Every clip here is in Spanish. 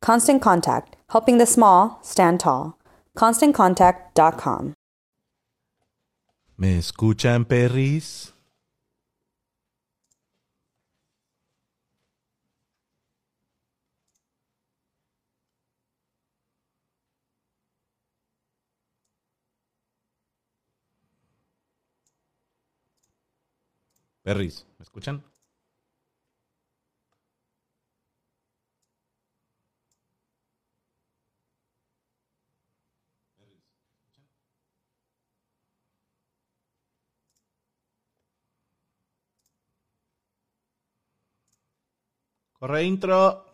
Constant Contact, helping the small stand tall. ConstantContact.com. ¿Me escuchan, perris? Perris, ¿me escuchan? Corre intro.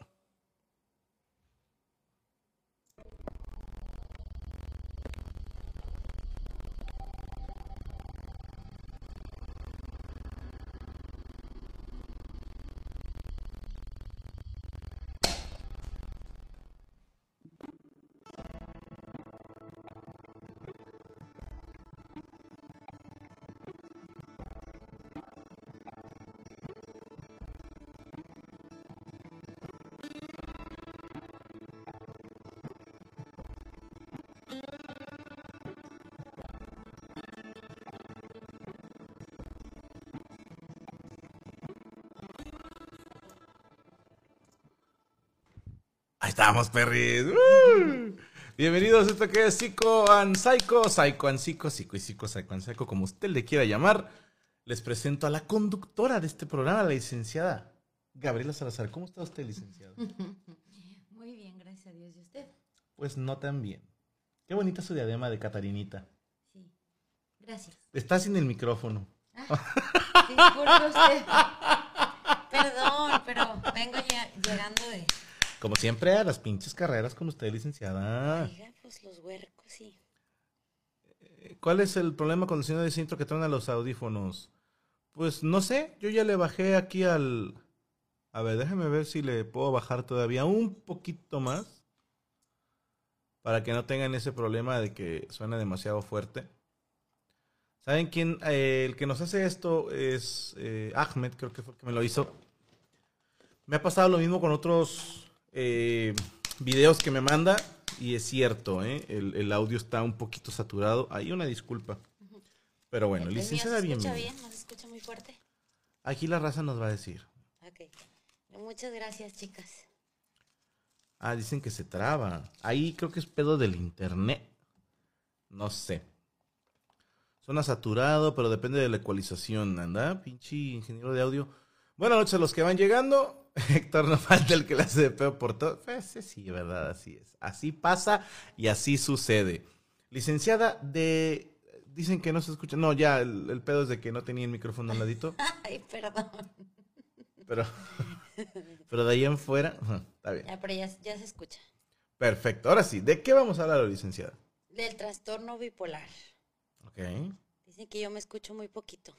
Estamos, perris. ¡Uh! Bienvenidos a esto que es Psico and Psycho, Psycho and Psico, Psico y Psico, Psycho and Psycho, como usted le quiera llamar. Les presento a la conductora de este programa, la licenciada Gabriela Salazar. ¿Cómo está usted, licenciada? Muy bien, gracias a Dios. ¿Y usted? Pues no tan bien. Qué bonita su diadema de Catarinita. Sí. Gracias. Está sin el micrófono. Disculpe usted. Perdón, pero vengo ya llegando de. Como siempre, a las pinches carreras con usted, licenciada. Oiga, pues los huercos, sí. ¿Cuál es el problema con el señor de centro que traen a los audífonos? Pues no sé, yo ya le bajé aquí al... A ver, déjeme ver si le puedo bajar todavía un poquito más. Para que no tengan ese problema de que suena demasiado fuerte. ¿Saben quién? Eh, el que nos hace esto es eh, Ahmed, creo que fue el que me lo hizo. Me ha pasado lo mismo con otros eh, videos que me manda. Y es cierto, ¿eh? el, el audio está un poquito saturado. Hay una disculpa. Pero bueno, ¿El licenciada, escucha bien? ¿No se escucha muy fuerte? Aquí la raza nos va a decir. Ok. Muchas gracias, chicas. Ah, dicen que se traba. Ahí creo que es pedo del internet. No sé. Suena saturado, pero depende de la ecualización, ¿anda? Pinche ingeniero de audio. Buenas noches a los que van llegando. Héctor, no falta el que le hace de pedo por todo. Pues sí, sí, verdad, así es. Así pasa y así sucede. Licenciada de... Dicen que no se escucha. No, ya, el, el pedo es de que no tenía el micrófono al ladito. Ay, perdón. Pero, pero de ahí en fuera, está bien. Ya, pero ya, ya se escucha. Perfecto. Ahora sí, ¿de qué vamos a hablar, licenciada? Del trastorno bipolar. Ok. Dicen que yo me escucho muy poquito.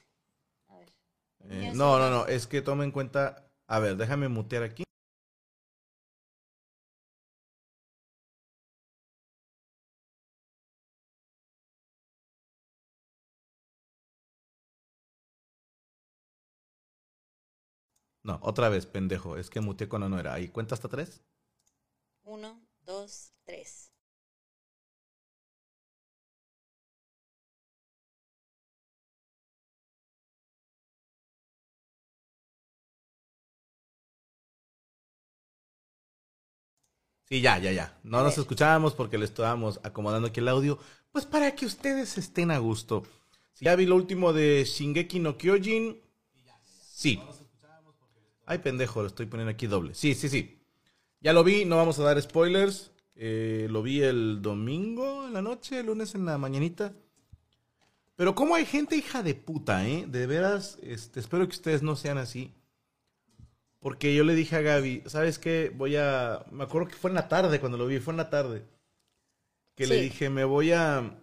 A ver. Eh, no, no, no, es que toma en cuenta. A ver, déjame mutear aquí. No, otra vez, pendejo. Es que muteé cuando no era. Ahí, ¿cuenta hasta tres? Uno, dos, tres. Sí, ya, ya, ya. No nos escuchábamos porque le estábamos acomodando aquí el audio. Pues para que ustedes estén a gusto. Si ya vi lo último de Shingeki no Kyojin. Sí. Ay, pendejo, lo estoy poniendo aquí doble. Sí, sí, sí. Ya lo vi, no vamos a dar spoilers. Eh, lo vi el domingo en la noche, el lunes en la mañanita. Pero cómo hay gente hija de puta, ¿eh? De veras, este, espero que ustedes no sean así. Porque yo le dije a Gaby, ¿sabes qué? Voy a... Me acuerdo que fue en la tarde cuando lo vi, fue en la tarde. Que le dije, me voy a,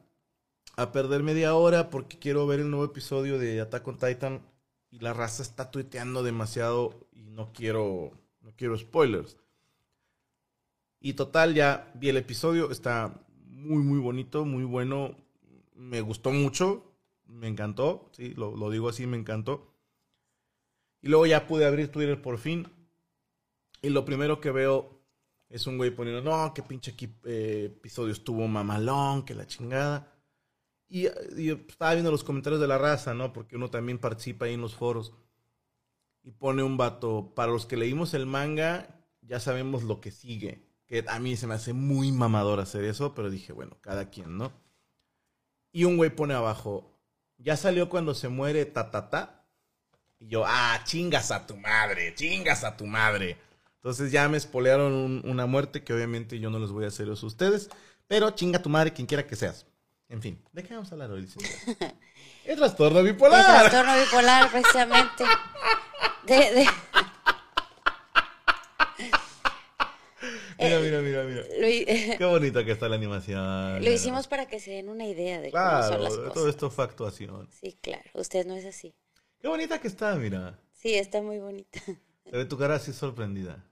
a perder media hora porque quiero ver el nuevo episodio de Attack on Titan y la raza está tuiteando demasiado y no quiero, no quiero spoilers. Y total, ya vi el episodio, está muy, muy bonito, muy bueno. Me gustó mucho, me encantó, sí, lo, lo digo así, me encantó. Y luego ya pude abrir Twitter por fin. Y lo primero que veo es un güey poniendo, no, qué pinche eh, episodio estuvo mamalón, que la chingada. Y, y estaba viendo los comentarios de la raza, ¿no? Porque uno también participa ahí en los foros. Y pone un vato, para los que leímos el manga, ya sabemos lo que sigue. Que a mí se me hace muy mamador hacer eso, pero dije, bueno, cada quien, ¿no? Y un güey pone abajo, ya salió cuando se muere ta ta ta. Y yo, ah, chingas a tu madre, chingas a tu madre. Entonces ya me espolearon un- una muerte que obviamente yo no les voy a hacer eso a ustedes. Pero chinga a tu madre quien quiera que seas. En fin, ¿de qué vamos a hablar hoy, licenciada? El trastorno El bipolar. trastorno bipolar, precisamente. De, de- Mira, mira, mira, mira. lo, hi- Qué bonita que está la animación. lo hicimos para que se den una idea de cómo son Claro, las todo cosas. esto fue actuación. Sí, claro. Usted no es así. Qué bonita que está, mira. Sí, está muy bonita. Se ve tu cara así sorprendida.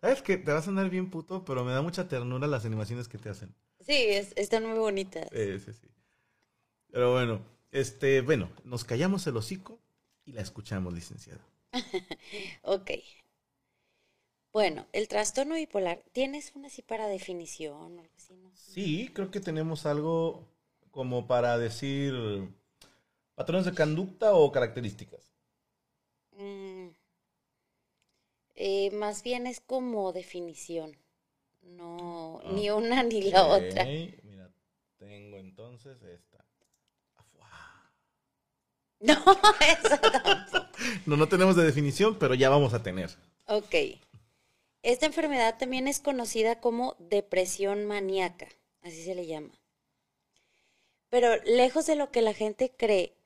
¿Sabes que Te vas a andar bien puto, pero me da mucha ternura las animaciones que te hacen. Sí, es- están muy bonitas. Sí, sí, sí. Pero bueno, este, bueno, nos callamos el hocico y la escuchamos, licenciada. Ok. Bueno, el trastorno bipolar, ¿tienes una así para definición o algo así? No? Sí, creo que tenemos algo como para decir patrones de conducta o características. Mm, eh, más bien es como definición. No, ni una ni la Ok, otra. Mira, tengo entonces esta. Afuá. No, eso tampoco. No, no tenemos de definición, pero ya vamos a tener. Ok. Esta enfermedad también es conocida como depresión maníaca, así se le llama. Pero lejos de lo que la gente cree,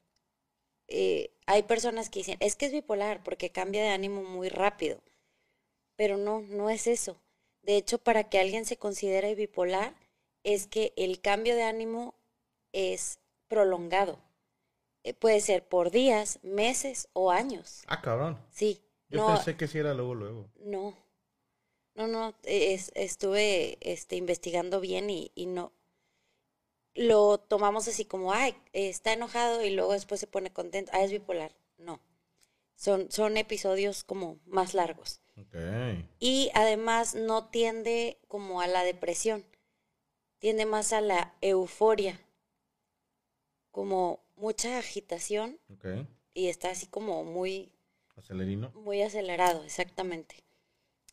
eh, hay personas que dicen, es que es bipolar porque cambia de ánimo muy rápido. Pero no, no es eso. De hecho, para que alguien se considere bipolar, es que el cambio de ánimo es prolongado. Eh, puede ser por días, meses o años. Ah, cabrón. Sí. Yo no, pensé que sí era luego, luego. no, no, no, es- estuve este, investigando bien y, y no. Lo tomamos así como, ay, está enojado y luego después se pone contento. Ah, es bipolar. No. Son, son episodios como más largos. Y además no tiende como a la depresión, tiende más a la euforia, como mucha agitación y está así como muy, Acelerino. muy acelerado, exactamente.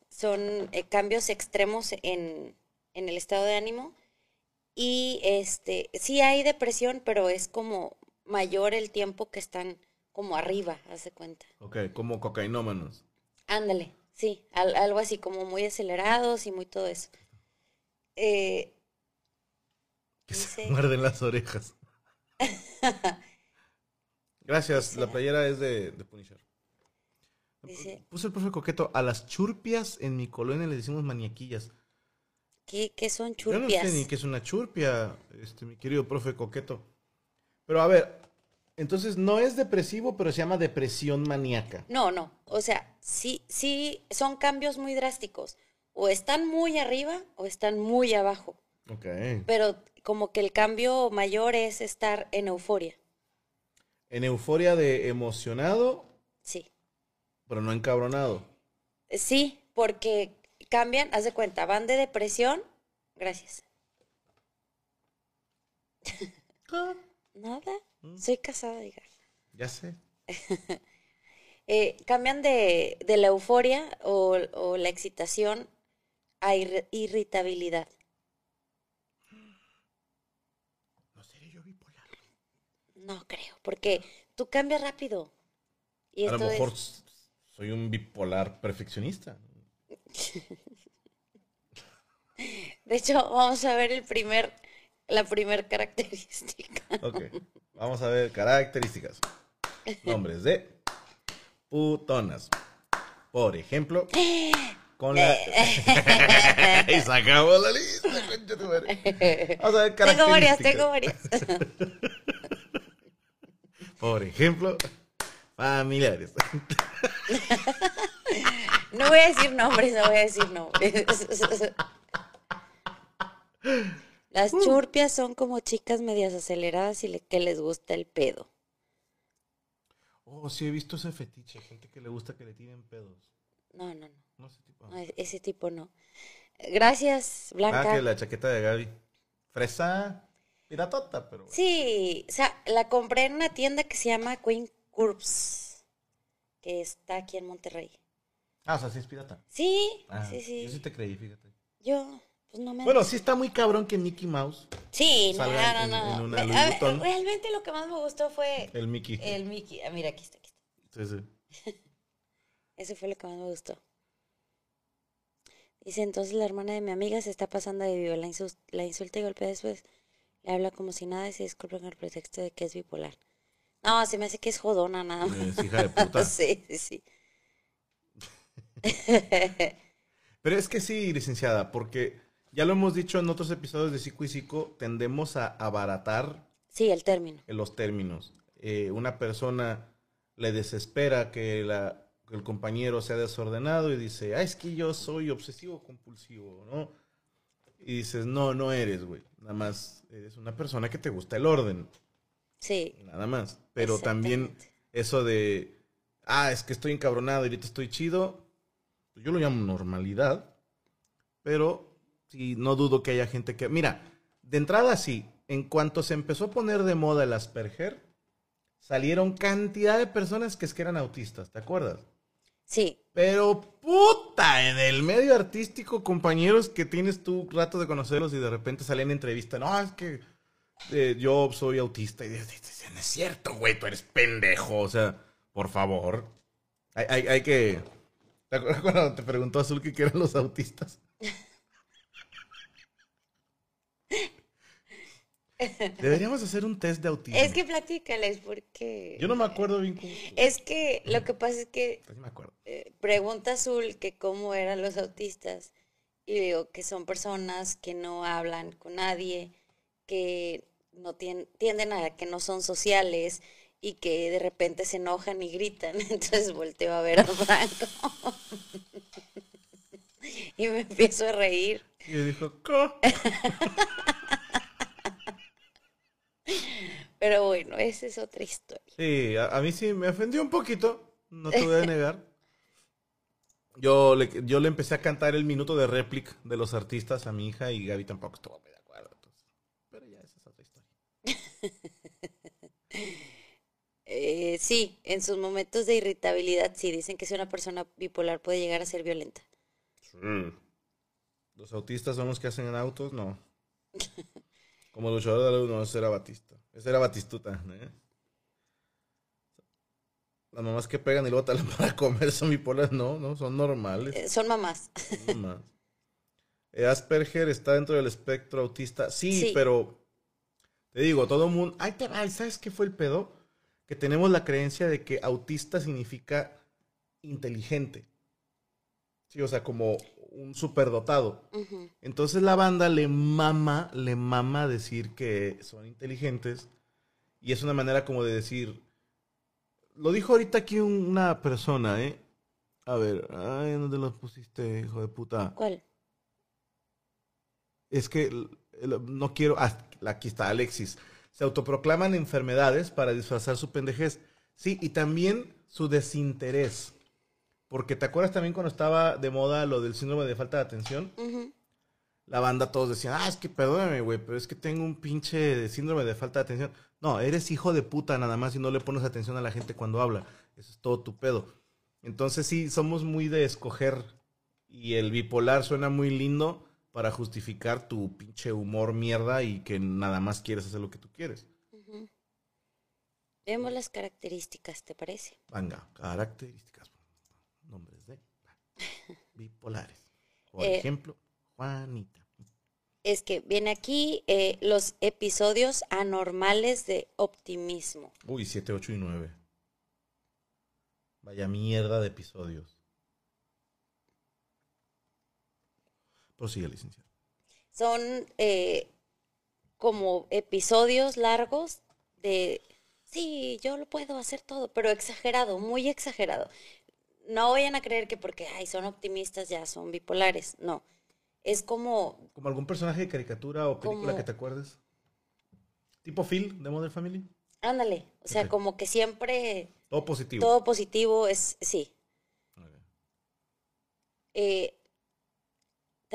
Son eh, cambios extremos en, en el estado de ánimo y este sí hay depresión, pero es como mayor el tiempo que están como arriba, hace cuenta. Ok, como cocainómanos. Ándale, sí, al- algo así como muy acelerados y muy todo eso. Eh, Que se muerden las orejas. Gracias, la playera es de, de Punisher. Dice- Puse el profe coqueto. A las churpias en mi colonia le decimos maniaquillas. ¿Qué, qué son Yo no churpias? sé ni qué es una churpia, este, mi querido profe coqueto. Pero a ver, entonces no es depresivo, pero se llama depresión maníaca. No, no. O sea, sí, sí, son cambios muy drásticos. O están muy arriba o están muy abajo. Ok. Pero como que el cambio mayor es estar en euforia. En euforia de emocionado, Sí. pero no encabronado. Sí, porque cambian, haz de cuenta, van de depresión. Gracias. Nada. Soy casada, diga. Ya sé. Eh, cambian de, de la euforia o, o la excitación a irri- irritabilidad. No seré yo bipolar. No creo, porque tú cambias rápido. Y A lo mejor es- soy un bipolar perfeccionista. de hecho, vamos a ver el primer, la primer característica. Ok. Vamos a ver características. Nombres de putonas. Por ejemplo, con la. y sacamos la lista, concha tu madre. Vamos a ver Tengo varias, características. tengo varias. Por ejemplo, familiares. No voy a decir nombres, no voy a decir nombres. Las churpias son como chicas medias aceleradas y le- que les gusta el pedo. Oh, sí, he visto ese fetiche. Gente que le gusta que le tiren pedos. No, no, no. No sé, tipo. no, e- ese tipo no. Gracias, Blanca. Ah, que la chaqueta de Gaby. Fresa piratota, pero. Sí, o sea, la compré en una tienda que se llama Queen Curves, que está aquí en Monterrey. Ah, o sea, sí es pirata. Sí, Ah, sí, sí. Yo sí te creí, fíjate. Yo, pues no me... Bueno, sí está muy cabrón que Mickey Mouse, sí, no, salga no, no. en una Me- Louis a ver, Vuitton. realmente lo que más me gustó fue el Mickey. el Mickey. Ah, mira, aquí está, aquí está. Sí, sí. Ese fue lo que más me gustó. Dice, entonces la hermana de mi amiga se está pasando de vivo. La, insus- la insulta y golpea después. Le habla como si nada y se disculpa con el pretexto de que es bipolar. No, se me hace que es jodona nada más. Es hija de puta. sí, sí, sí. Pero es que sí, licenciada, porque ya lo hemos dicho en otros episodios de Psico y Psico, tendemos a abaratar Sí, el término. los términos. Eh, una persona le desespera que, la, que el compañero sea desordenado y dice, ah, es que yo soy obsesivo compulsivo, ¿no? Y dices, no, no eres, güey. Nada más eres una persona que te gusta el orden, Sí. nada más. Pero también eso de, ah, es que estoy encabronado y ahorita estoy chido, pues yo lo llamo normalidad, pero sí, no dudo que haya gente que, mira, de entrada sí, en cuanto se empezó a poner de moda el Asperger, salieron cantidad de personas que es que eran autistas, ¿te acuerdas? Sí, Pero puta, en el medio artístico, compañeros que tienes tú rato de conocerlos y de repente salen en entrevista, no, es que eh, yo soy autista y dices, no es cierto, güey, tú eres pendejo, o sea, por favor. Hay, hay, hay que... ¿Te acuerdas cuando te preguntó Azul que eran los autistas? Deberíamos hacer un test de autismo. es que platícales porque... Yo no me acuerdo bien cómo... Es que lo que pasa es que Sí me acuerdo. eh, pregunta Azul que cómo eran los autistas y digo que son personas que no hablan con nadie, que no tien- tienden a que no son sociales y que de repente se enojan y gritan. Entonces volteo a ver a Franco y me empiezo a reír. Y dijo, ¿qué? Pero bueno, esa es otra historia. Sí, a, a mí sí me ofendió un poquito, no te voy a negar. Yo le, yo le empecé a cantar el minuto de réplica de los artistas a mi hija y Gaby tampoco estuvo muy de acuerdo. entonces, pero ya esa es otra historia. Eh, sí, en sus momentos de irritabilidad, sí, dicen que si una persona bipolar puede llegar a ser violenta. Los autistas son los que hacen en autos, no. Como luchador de la luz, no, ese era Batista. Ese era Batistuta. ¿eh? Las mamás que pegan y luego talan para comer son bipolares, no, no, son normales. Eh, son mamás. No más. Eh, Asperger está dentro del espectro autista. Sí, Sí. pero te digo, todo mundo. Ay, te va, ¿sabes qué fue el pedo? Que tenemos la creencia de que autista significa inteligente. Sí, o sea, como un superdotado. Entonces la banda le mama, le mama decir que son inteligentes y es una manera como de decir, lo dijo ahorita aquí una persona, ¿eh? A ver, ay, ¿dónde los pusiste, hijo de puta? ¿Cuál? Es que no quiero. ah, aquí está Alexis. Se autoproclaman enfermedades para disfrazar su pendejez. Sí, y también su desinterés. Porque te acuerdas también cuando estaba de moda lo del síndrome de falta de atención. La banda todos decían, ah, es que perdóname, güey, pero es que tengo un pinche síndrome de falta de atención. No, eres hijo de puta nada más y no le pones atención a la gente cuando habla. Eso es todo tu pedo. Entonces sí, somos muy de escoger y el bipolar suena muy lindo para justificar tu pinche humor mierda y que nada más quieres hacer lo que tú quieres. Vemos las características, ¿te parece? Venga, características. Nombres de bipolares. Por Eh, ejemplo, Juanita. Es que viene aquí eh, los episodios anormales de optimismo. Uy, 7, 8 y 9. Vaya mierda de episodios. Prosigue, licenciado. Son eh, como episodios largos de, sí, yo lo puedo hacer todo, pero exagerado, muy exagerado. No vayan a creer que porque, ay, son optimistas ya son bipolares. No, es como, ¿Como algún personaje de caricatura o película Como- que te acuerdes? ¿Tipo Phil de Modern Family? ándale, o sea, como que siempre Todo positivo. todo positivo es, sí. Ok. Eh,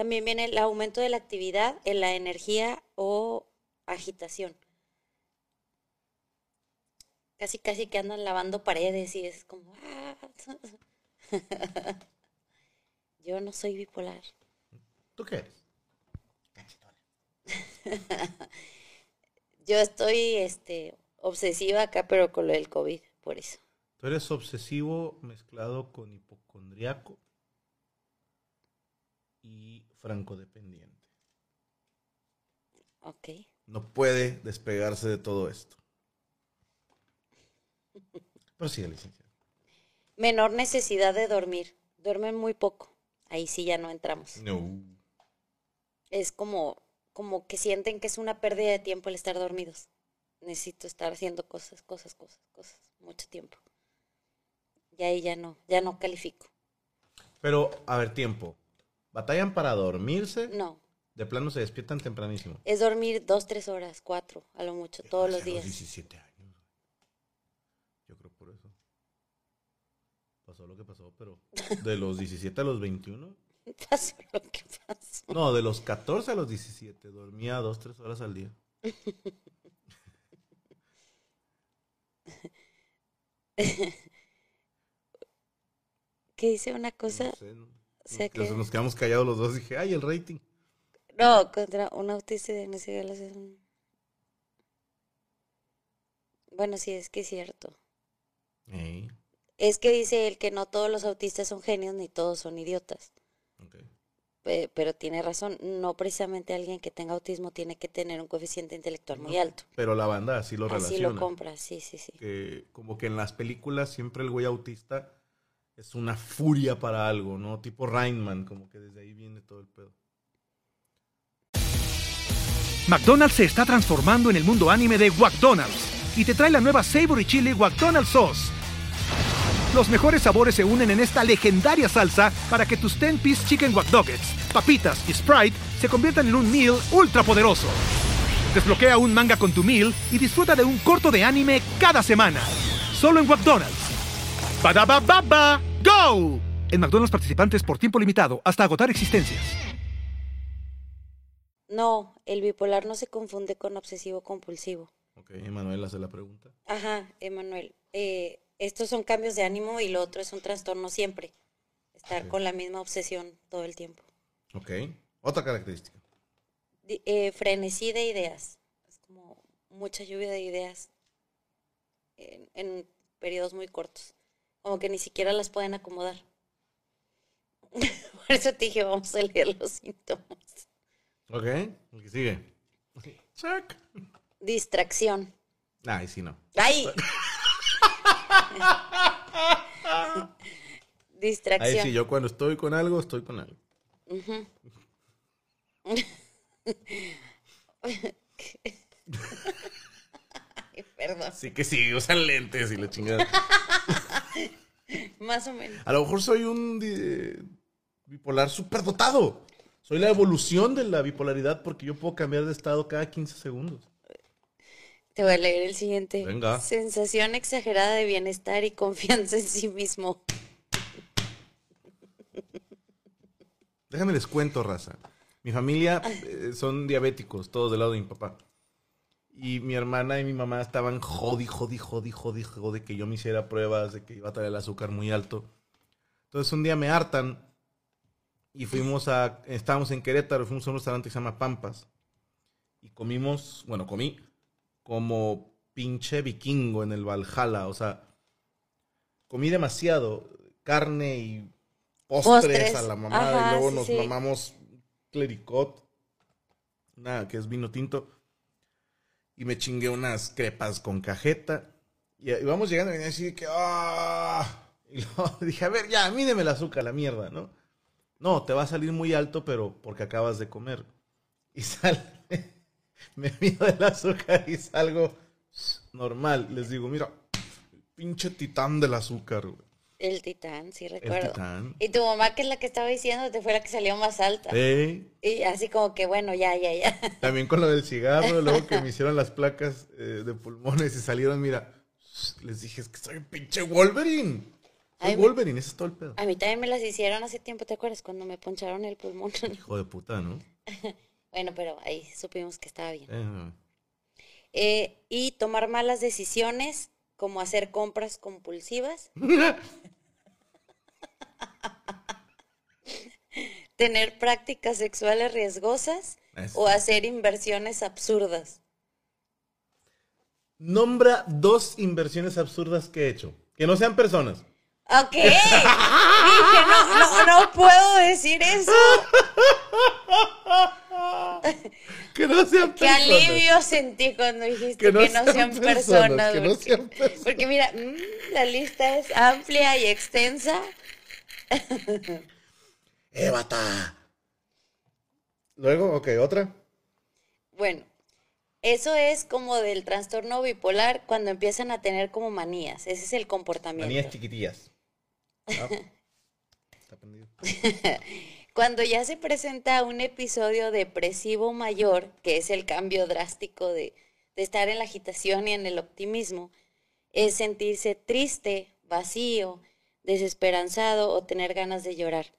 también viene el aumento de la actividad en la energía o agitación. Casi, casi que andan lavando paredes y es como... "Ah". Yo no soy bipolar. ¿Tú qué eres? Yo estoy este, obsesiva acá, pero con lo del COVID, por eso. Tú eres obsesivo mezclado con hipocondriaco y francodependiente. Ok. No puede despegarse de todo esto. Prosigue, licenciado. Menor necesidad de dormir. Duermen muy poco. Ahí sí ya no entramos. No. es como, como que sienten que es una pérdida de tiempo el estar dormidos. Necesito estar haciendo cosas, cosas, cosas, cosas, mucho tiempo. Y ahí ya no, ya no califico. Pero, a ver, tiempo. ¿Batallan para dormirse? No, De plano se despiertan tempranísimo. es dormir dos, tres horas, cuatro, a lo mucho, todos los días. 17 años. Yo creo por eso. Pasó lo que pasó, pero de los 17 a los 21. Pasó lo que pasó. No, de los 14 a los 17. Dormía dos, tres horas al día. ¿Qué dice una cosa? No sé, ¿no? Que- Nos quedamos callados los dos. Dije, ay, el rating. No, contra un autista diagnosticado. es un- Bueno, sí, es que es cierto. Ey, Es que dice él que no todos los autistas son genios ni todos son idiotas. pero tiene razón, no precisamente alguien que tenga autismo tiene que tener un coeficiente intelectual muy alto. Pero la banda así lo Así relaciona. lo compra, sí, sí, sí. como que en las películas siempre el güey autista es una furia para algo, ¿no? Tipo Rainman, como que desde ahí viene todo el pedo. McDonald's se está transformando en el mundo anime de McDonald's y te trae la nueva Savory Chili McDonald's Sauce. Los mejores sabores se unen en esta legendaria salsa para que tus 10-piece chicken wack Doggets, papitas y Sprite se conviertan en un meal ultra poderoso. Desbloquea un manga con tu meal y disfruta de un corto de anime cada semana. Solo en McDonald's. Badaba baba, go. En McDonald's participantes por tiempo limitado hasta agotar existencias. No, el bipolar no se confunde con obsesivo compulsivo. Ok, Emanuel hace la pregunta. Ajá, Emanuel. eh, estos son cambios de ánimo y lo otro es un trastorno siempre. Estar con la misma obsesión todo el tiempo. Ok, otra característica. Eh, frenesí de ideas. Es como mucha lluvia de ideas en, en periodos muy cortos. Como que ni siquiera las pueden acomodar. Por eso te dije, vamos a leer los síntomas. Ok, el que sigue. Check. Distracción. Ay, sí, no. ¡Ay! Ahí Distracción. sí, yo cuando estoy con algo, estoy con algo. Ay, perdón, Así que sí, usan lentes y la chingada. más o menos. A lo mejor soy un di- bipolar superdotado. Soy la evolución de la bipolaridad porque yo puedo cambiar de estado cada 15 segundos. Te voy a leer el siguiente. Venga. Sensación exagerada de bienestar y confianza en sí mismo. Déjame les cuento, raza. Mi familia eh, son diabéticos, todos del lado de mi papá. Y mi hermana y mi mamá estaban jodi, jodi, jodi, jodi, jodi, que yo me hiciera pruebas de que iba a traer el azúcar muy alto. Entonces un día me hartan y fuimos a, estábamos en Querétaro, fuimos a un restaurante que se llama Pampas. Y comimos, bueno, comí como pinche vikingo en el Valhalla. O sea, comí demasiado carne y postres, Postres. a la mamá. Ajá, y luego sí, nos sí. mamamos clericot, nada, que es vino tinto. Y me chingué unas crepas con cajeta. Y vamos llegando y venía así que. ¡ah! Y luego dije, a ver, ya, mídeme el azúcar, la mierda, ¿no? No, te va a salir muy alto, pero porque acabas de comer. Y sale. Me mido el azúcar y salgo normal. Les digo, mira, pinche titán del azúcar, güey. El titán, sí El recuerdo. titán. Y tu mamá, que es la que estaba diciendo, te fue la que salió más alta. Ey, Y así como que, bueno, ya, ya, ya. También con lo del cigarro, luego que me hicieron las placas eh, de pulmones y salieron, mira, les dije, es que soy un pinche Wolverine. Soy Ay, Wolverine, ese es todo el pedo. A mí también me las hicieron hace tiempo, ¿te acuerdas? Cuando me poncharon el pulmón. Hijo de puta, ¿no? bueno, pero ahí supimos que estaba bien. Eh, Eh, y tomar malas decisiones, como hacer compras compulsivas. Tener prácticas sexuales riesgosas Eso. o hacer inversiones absurdas. Nombra dos inversiones absurdas que he hecho. Que no sean personas. Ok. Dije, no, no, no puedo decir eso. Que no sean Qué personas. alivio sentí cuando dijiste que no, sean, personas. que no porque, sean personas. porque mira, mm, la lista es amplia y extensa. ¡Eh, bata! Luego, ok, otra. Bueno, eso es como del trastorno bipolar cuando empiezan a tener como manías. Ese es el comportamiento. Manías chiquitillas. Ah, está prendido. Cuando ya se presenta un episodio depresivo mayor, que es el cambio drástico de, de estar en la agitación y en el optimismo, es sentirse triste, vacío, desesperanzado o tener ganas de llorar.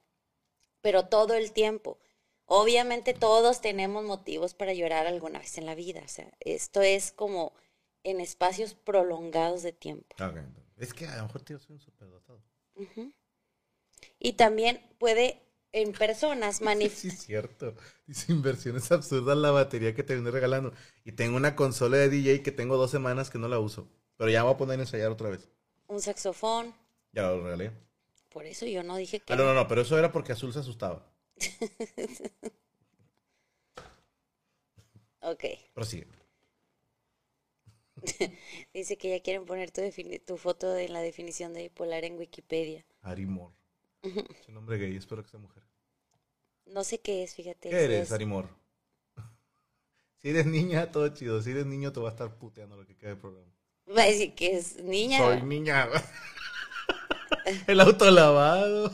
Pero todo el tiempo. Obviamente todos tenemos motivos para llorar alguna vez en la vida. O sea, esto es como en espacios prolongados de tiempo. Es que a lo mejor tío soy un superdotado. Y también puede en personas Sí, manifestar. es cierto. Dice inversiones absurdas la batería que te vine regalando. Y tengo una consola de DJ que tengo dos semanas que no la uso. Pero ya voy a poner a ensayar otra vez. un saxofón. Ya lo regalé. Por eso yo no dije que. Ah, no, no, no, pero eso era porque Azul se asustaba. Ok. Prosigue. Dice que ya quieren poner tu, tu foto de la definición de bipolar en Wikipedia. Ari Moore. Es un nombre gay, espero que sea mujer. No sé qué es, fíjate. ¿Qué si eres, es- Ari Moore? Si eres niña, todo chido. Si eres niño, te va a estar puteando lo que queda del programa. Va a decir que es niña. Soy niña. El auto lavado.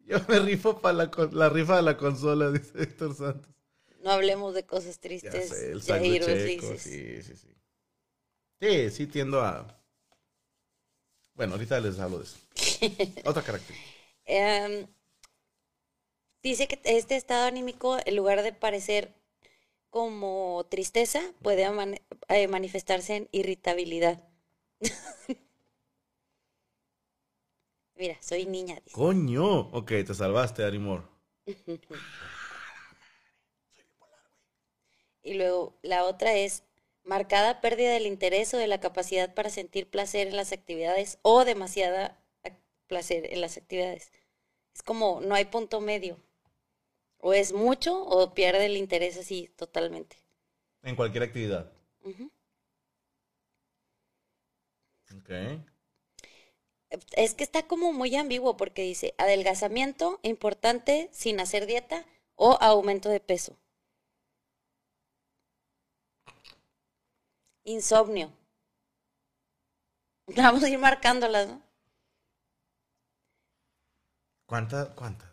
Yo me rifo para la, la rifa de la consola, dice Héctor Santos. No hablemos de cosas Ya tristes. sé, el Jair Ulises. sí, sí, sí. Sí, sí tiendo a... Bueno, ahorita les hablo de eso. Otra característica. Em, dice que este estado anímico, en lugar de parecer como tristeza, puede eh, manifestarse en irritabilidad. Mira, soy niña. dice. Coño. Ok, te salvaste, Ari Moore. Y luego la otra es marcada pérdida del interés o de la capacidad para sentir placer en las actividades o demasiada ac- placer en las actividades. Es como no hay punto medio. O es mucho o pierde el interés así totalmente. En cualquier actividad. Es que está como muy ambiguo porque dice adelgazamiento importante sin hacer dieta o aumento de peso. Insomnio. Vamos a ir marcándolas, ¿no? ¿Cuántas? ¿Cuántas?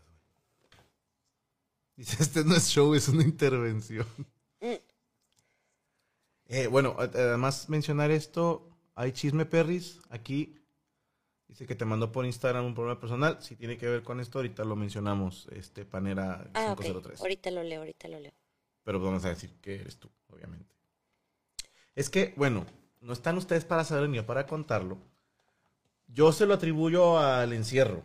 Dice, este no es show, es una intervención. Mm. Eh, bueno, ad- además mencionar esto, hay chisme perris aquí. Dice que te mandó por Instagram un problema personal. Si tiene que ver con esto, ahorita lo mencionamos, este Panera Ah, ok. 503. Ahorita lo leo, ahorita lo leo. Pero vamos a decir que eres tú, obviamente. Es que, bueno, no están ustedes para saber ni yo para contarlo. Yo se lo atribuyo al encierro.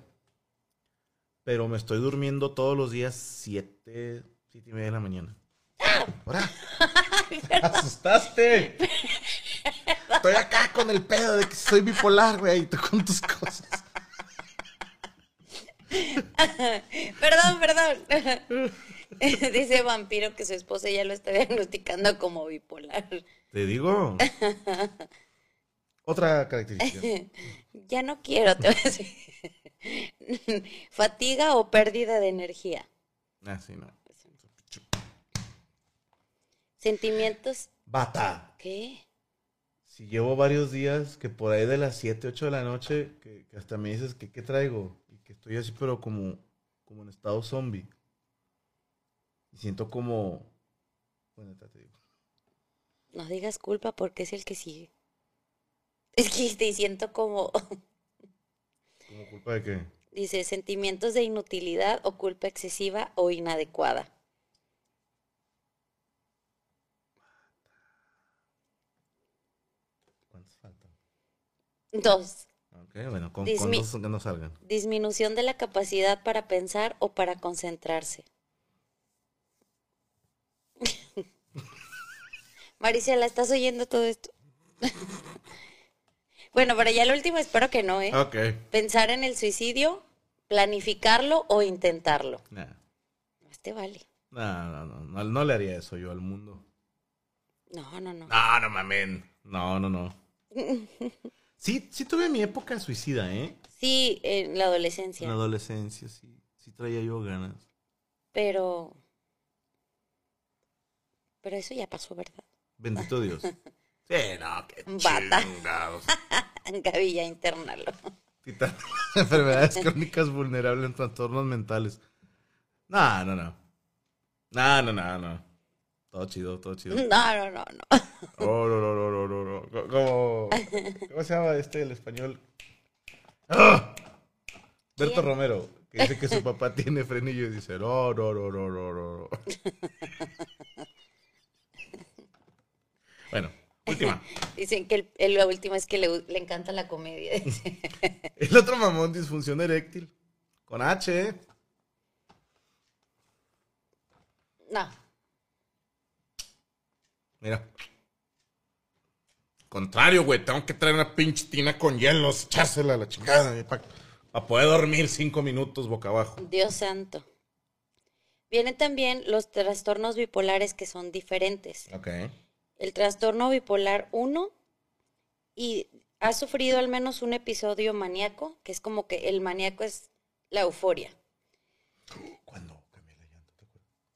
Pero me estoy durmiendo todos los días siete, siete y media de la mañana. ¡Ahora! ¡Asustaste! Estoy acá con el pedo de que soy bipolar, güey, y tú con tus cosas. Perdón, perdón. Dice Vampiro que su esposa ya lo está diagnosticando como bipolar. Te digo. Otra característica. Ya no quiero, te voy a decir. Fatiga o pérdida de energía. Ah, sí, no. Sentimientos. Bata. ¿Qué? Si llevo varios días que por ahí de las 7, 8 de la noche, que, que hasta me dices que qué traigo. Y que estoy así, pero como, como en estado zombie. Y siento como... Bueno, te digo. No digas culpa porque es el que sigue. Es que te siento como. ¿Como culpa de qué? Dice sentimientos de inutilidad o culpa excesiva o inadecuada. ¿Cuántos faltan? Dos. Ok, bueno, con dos que no salgan. Disminución de la capacidad para pensar o para concentrarse. Maricela, ¿estás oyendo todo esto? bueno, pero ya el último espero que no, ¿eh? Ok. Pensar en el suicidio, planificarlo o intentarlo. Nah. Este vale. No, no, no, no, no le haría eso yo al mundo. No, no, no. No, no mamen. No, no, no. Sí, sí tuve mi época suicida, ¿eh? Sí, en la En adolescencia. la adolescencia, sí. Sí traía yo ganas. Pero. Pero eso ya pasó, ¿verdad? Bendito Dios. Sí, no, qué Bata. chingados. Ya internalo. Enfermedades crónicas vulnerables en trastornos mentales. No, no, no. No, no, no, no. Todo chido, todo chido. No, no, no, no. Oh, no, no, no, no, no, no. ¿Cómo, ¿Cómo se llama este el español? ¡Ah! Berto. Romero, que dice que su papá tiene frenillo y dice, no, no, no, no, no, no. Bueno, última. Dicen que el, el- la última es que le, le encanta la comedia. El otro mamón, disfunción eréctil. Con H, ¿eh? No. Mira. Contrario, güey. Tengo que traer una pinche tina con hielos, echársela a la chingada. Para poder dormir cinco minutos boca abajo. Dios santo. Vienen también los trastornos bipolares que son diferentes. Ok. El trastorno bipolar 1 y ha sufrido al menos un episodio maníaco, que es como que el maníaco es la euforia, ¿Cuándo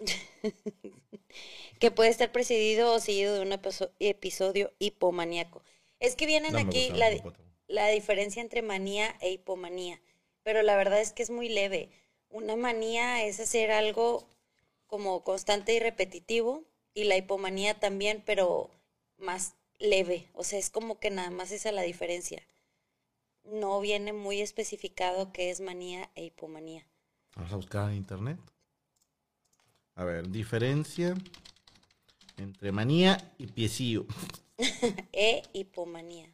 que puede estar precedido o seguido de un episo- episodio hipomaníaco. Es que vienen No aquí gusta la, la diferencia entre manía e hipomanía, pero la verdad es que es muy leve. Una manía es hacer algo como constante y repetitivo y la hipomanía también, pero más leve. O sea, es como que nada más esa la diferencia. No viene muy especificado qué es manía e hipomanía. Vamos a buscar en internet. A ver, diferencia entre manía y piecillo. E hipomanía.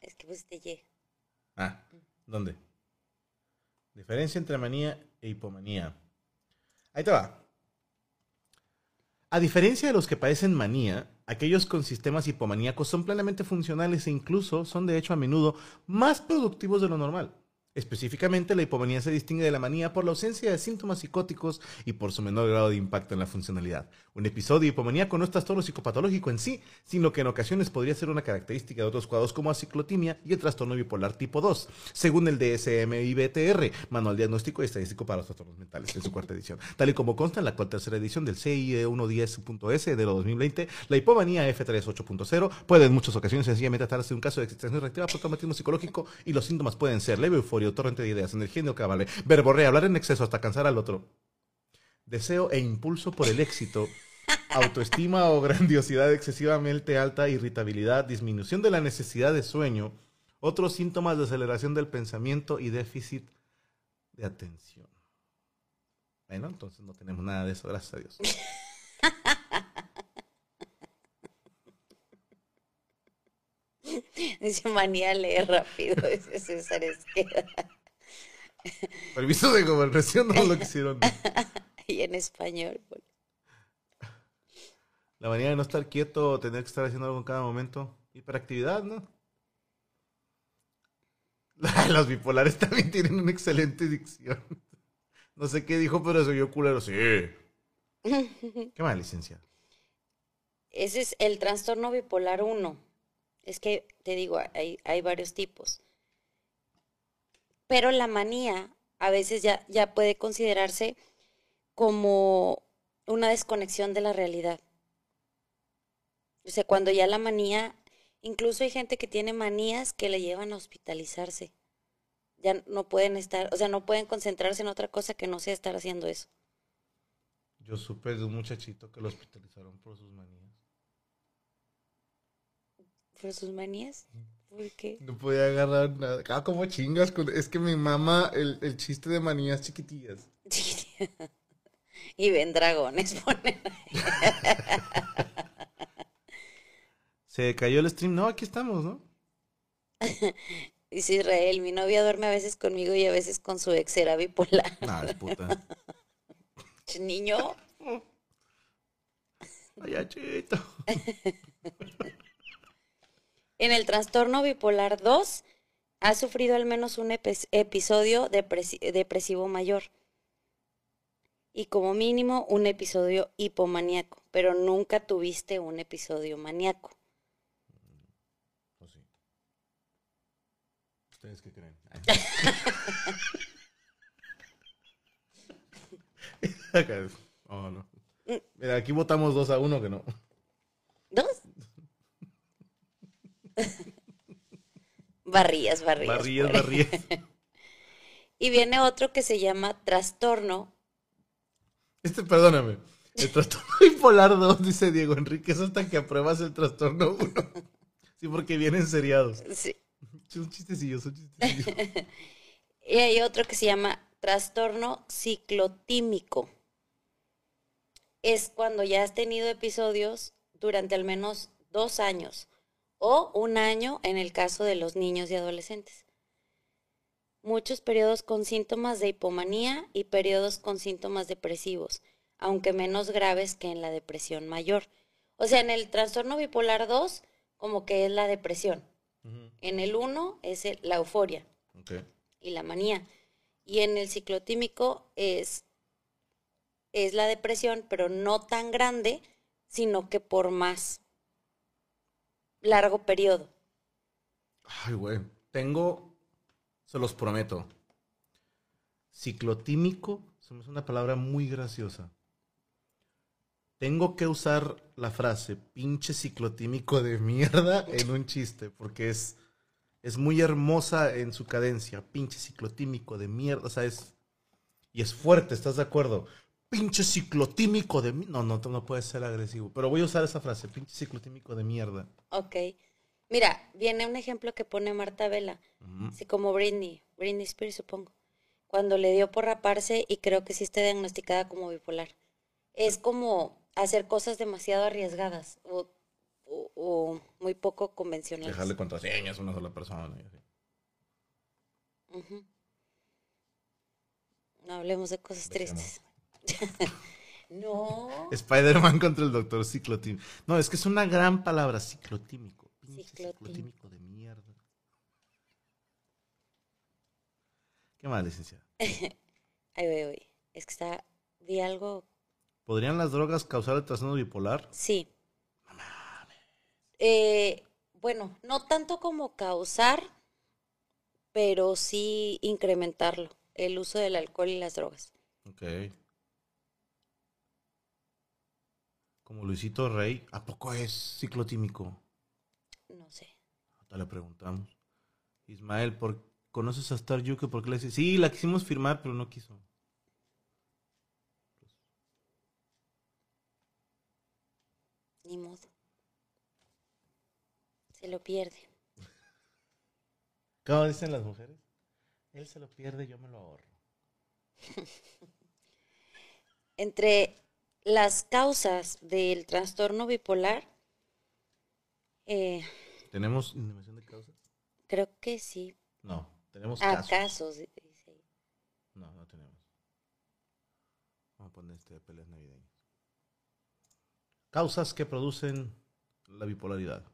Es que pusiste Y. Ah, ¿dónde? Diferencia entre manía e hipomanía. Ahí te va. A diferencia de los que padecen manía, aquellos con sistemas hipomaníacos son plenamente funcionales e incluso son de hecho a menudo más productivos de lo normal. Específicamente, la hipomanía se distingue de la manía por la ausencia de síntomas psicóticos y por su menor grado de impacto en la funcionalidad. Un episodio hipomaníaco no es trastorno psicopatológico en sí, sino que en ocasiones podría ser una característica de otros cuadros como aciclotimia y el trastorno bipolar tipo 2, según el DSM-IBTR, Manual Diagnóstico y Estadístico para los Trastornos Mentales, en su cuarta edición. Tal y como consta en la actual tercera edición del CIE 110.S de 2020, la hipomanía F38.0 puede en muchas ocasiones sencillamente tratarse de un caso de excitación reactiva por traumatismo psicológico y los síntomas pueden ser leve euforia, torrente de ideas, energía inocabale, verborrea, hablar en exceso hasta cansar al otro. Deseo e impulso por el éxito, autoestima o grandiosidad excesivamente alta, irritabilidad, disminución de la necesidad de sueño, otros síntomas de aceleración del pensamiento y déficit de atención. Bueno, entonces no tenemos nada de eso, gracias a Dios. Dice manía leer rápido, dice César Esqueda. Permiso de gobernación no lo quisieron. Y en español. bueno. La manía de no estar quieto tener que estar haciendo algo en cada momento. Hiperactividad, ¿no? Los bipolares también tienen una excelente dicción. No sé qué dijo, pero se oyó culero. Sí. ¿Qué más, licencia? Ese es el trastorno bipolar 1. Es que, te digo, hay, hay varios tipos. Pero la manía a veces ya, ya puede considerarse como una desconexión de la realidad. O sea, cuando ya la manía, incluso hay gente que tiene manías que le llevan a hospitalizarse. Ya no pueden estar, o sea, no pueden concentrarse en otra cosa que no sea estar haciendo eso. Yo supe de un muchachito que lo hospitalizaron por sus manías. ¿Por sus manías? ¿Por qué? No podía agarrar nada. Ah, como chingas. con- Es que mi mamá, el, el chiste de manías chiquitillas. y ven dragones. Se cayó el stream. No, aquí estamos, ¿no? Dice Israel, mi novia duerme a veces conmigo y a veces con su ex, era bipolar. No, es puta. Niño, Ay, achito. En el trastorno bipolar 2 ha sufrido al menos un epi- episodio depresi- depresivo mayor y como mínimo un episodio hipomaníaco, pero nunca tuviste un episodio maníaco. Pues sí. ¿Ustedes qué creen? Oh, no. Mira, aquí votamos 2 a 1 que no. ¿Dos? barrillas, barrillas. Barrillas, por ahí. barrillas. Y viene otro que se llama trastorno. Este, perdóname. El trastorno bipolar 2, dice Diego Enrique, es hasta que apruebas el trastorno 1. Sí, porque vienen seriados. sí. Son chistecillos, son chistecillos. Y hay otro que se llama trastorno ciclotímico. Es cuando ya has tenido episodios durante al menos dos años o un año en el caso de los niños y adolescentes. Muchos periodos con síntomas de hipomanía y periodos con síntomas depresivos, aunque menos graves que en la depresión mayor. O sea, en el trastorno bipolar 2, como que es la depresión. En el 1 es el- la euforia y la manía. Y en el ciclotímico es, es la depresión, pero no tan grande, sino que por más largo periodo. Ay, güey. Tengo, se los prometo. Ciclotímico, se me hace una palabra muy graciosa. Tengo que usar la frase pinche ciclotímico de mierda en un chiste, porque es, es muy hermosa en su cadencia. Pinche ciclotímico de mierda, o sea, es. Y es fuerte, ¿estás de acuerdo? Pinche ciclotímico de mierda. No, no, no puede ser agresivo, pero voy a usar esa frase, pinche ciclotímico de mierda. Ok. Mira, viene un ejemplo que pone Marta Vela, Ujú. así como Britney, Britney Spears supongo, cuando le dio por raparse y creo que sí está diagnosticada como bipolar. Es como hacer cosas demasiado arriesgadas o, o- o muy poco convencionales. Dejarle contraseñas a una sola persona. y así. Ujú. No hablemos de cosas Dejemos. tristes. no. Spider-Man contra el Doctor Ciclotímico. No, es que es una gran palabra, ciclotímico. Ciclotímico. ciclotímico de mierda. ¿Qué más, licenciada? Ay, voy, voy. Es que está, vi algo, ¿Podrían las drogas causar el trastorno bipolar? sí. Eh, bueno, no tanto como causar, pero sí incrementarlo, el uso del alcohol y las drogas. Ok. Como Luisito Rey, ¿a poco es ciclotímico? No sé. Ahorita le preguntamos. Ismael, ¿por, ¿conoces a Star Yuke? ¿Por qué le dices? Sí, la quisimos firmar, pero no quiso. Ni modo. Se lo pierde. ¿Cómo dicen las mujeres? Él se lo pierde, yo me lo ahorro. Entre las causas del trastorno bipolar, eh, ¿Tenemos inhibición de causas? creo que sí. No, tenemos Ah, casos. casos. No, no tenemos. Vamos a poner este de peleas navideñas. Causas que producen la bipolaridad.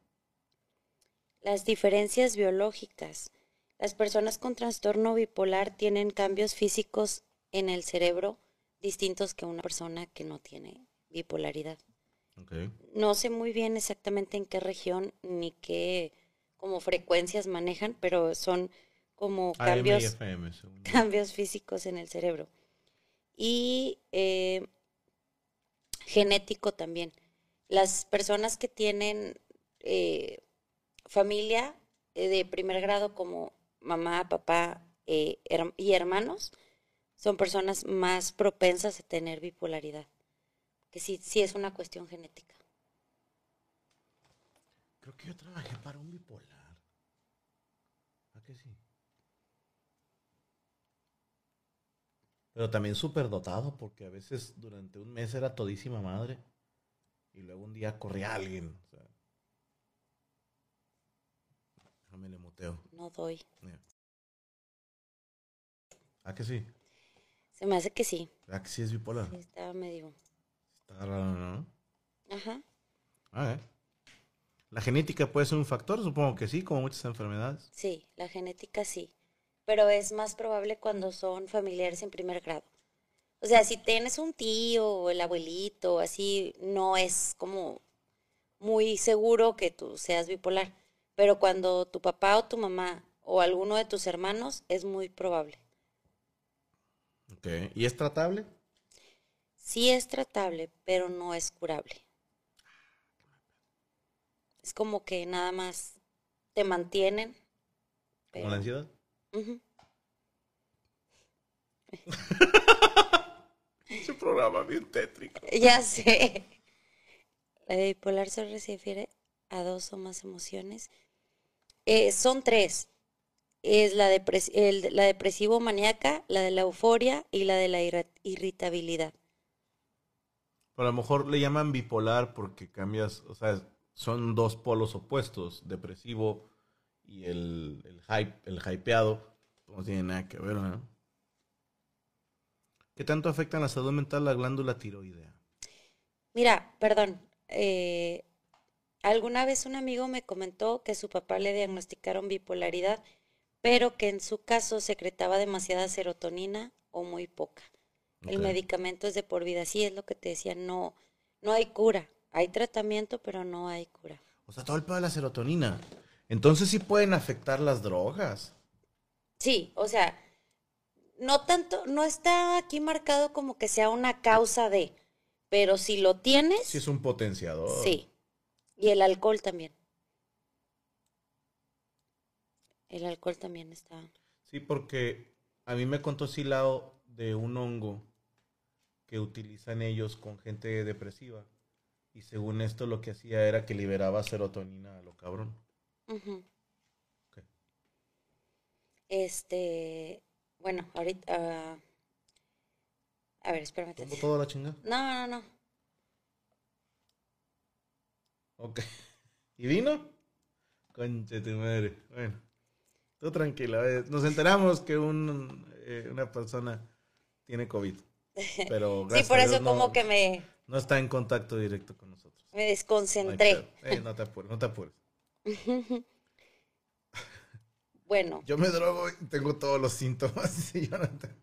Las diferencias biológicas. Las personas con trastorno bipolar tienen cambios físicos en el cerebro distintos que una persona que no tiene bipolaridad. No sé muy bien exactamente en qué región ni qué como frecuencias manejan, pero son como cambios, FM, cambios físicos en el cerebro. Y eh, genético también. Las personas que tienen eh, familia eh, de primer grado como mamá, papá eh, her- y hermanos son personas más propensas a tener bipolaridad. Que sí, sí es una cuestión genética. Creo que yo trabajé para un bipolar. ¿A qué sí? Pero también súper dotado, porque a veces durante un mes era todísima madre. Y luego un día corría alguien. O sea, déjame le muteo. No doy. ¿A qué sí? Se me hace que sí. ¿A que sí es bipolar? Sí, estaba medio. Está raro, ¿no? Ajá. A ver. ¿La genética puede ser un factor? Supongo que sí, como muchas enfermedades. Sí, la genética sí. Pero es más probable cuando son familiares en primer grado. O sea, si tienes un tío o el abuelito, así, no es como muy seguro que tú seas bipolar. Pero cuando tu papá o tu mamá o alguno de tus hermanos, es muy probable. Ok. ¿Y es tratable? Sí es tratable, pero no es curable. Es como que nada más te mantienen. ¿Como pero- la ansiedad? Ese programa bien tétrico. Ya sé. La bipolar se refiere a dos o más emociones. Eh, son tres. Es la, depres- el- la depresivo maníaca, la de la euforia y la de la irritabilidad. Pero a lo mejor le llaman bipolar porque cambias, o sea, son dos polos opuestos, depresivo y el, el hype, el hypeado. No tiene nada que ver, ¿no? ¿Qué tanto afecta en la salud mental la glándula tiroidea? Mira, perdón. eh, alguna vez un amigo me comentó que su papá le diagnosticaron bipolaridad, pero que en su caso secretaba demasiada serotonina o muy poca. El medicamento es de por vida. Sí, es lo que te decía, no, no hay cura. Hay tratamiento, pero no hay cura. O sea, todo el pedo de la serotonina. Entonces sí pueden afectar las drogas. Sí, o sea, no tanto, no está aquí marcado como que sea una causa de, pero si lo tienes, Sí es un potenciador. sí. Y el alcohol también. El alcohol también está. Sí, porque a mí me contó Silao de un hongo que utilizan ellos con gente depresiva. Y según esto lo que hacía era que liberaba serotonina a lo cabrón. Ok. Este, bueno, ahorita, ah, a ver, espérame. ¿Tomó tantito. toda la chingada? No, no, no. Ok. ¿Y vino? Conche tu madre. Bueno. Tú tranquila. eh, Nos enteramos que un, eh, una persona tiene COVID. Pero Sí, gracias por a eso Dios no- como que me, No está en contacto directo con nosotros. me No desconcentré. pedo. Eh, no te apures, no te apures. Bueno, Yo me drogo y tengo todos los síntomas, Jonathan.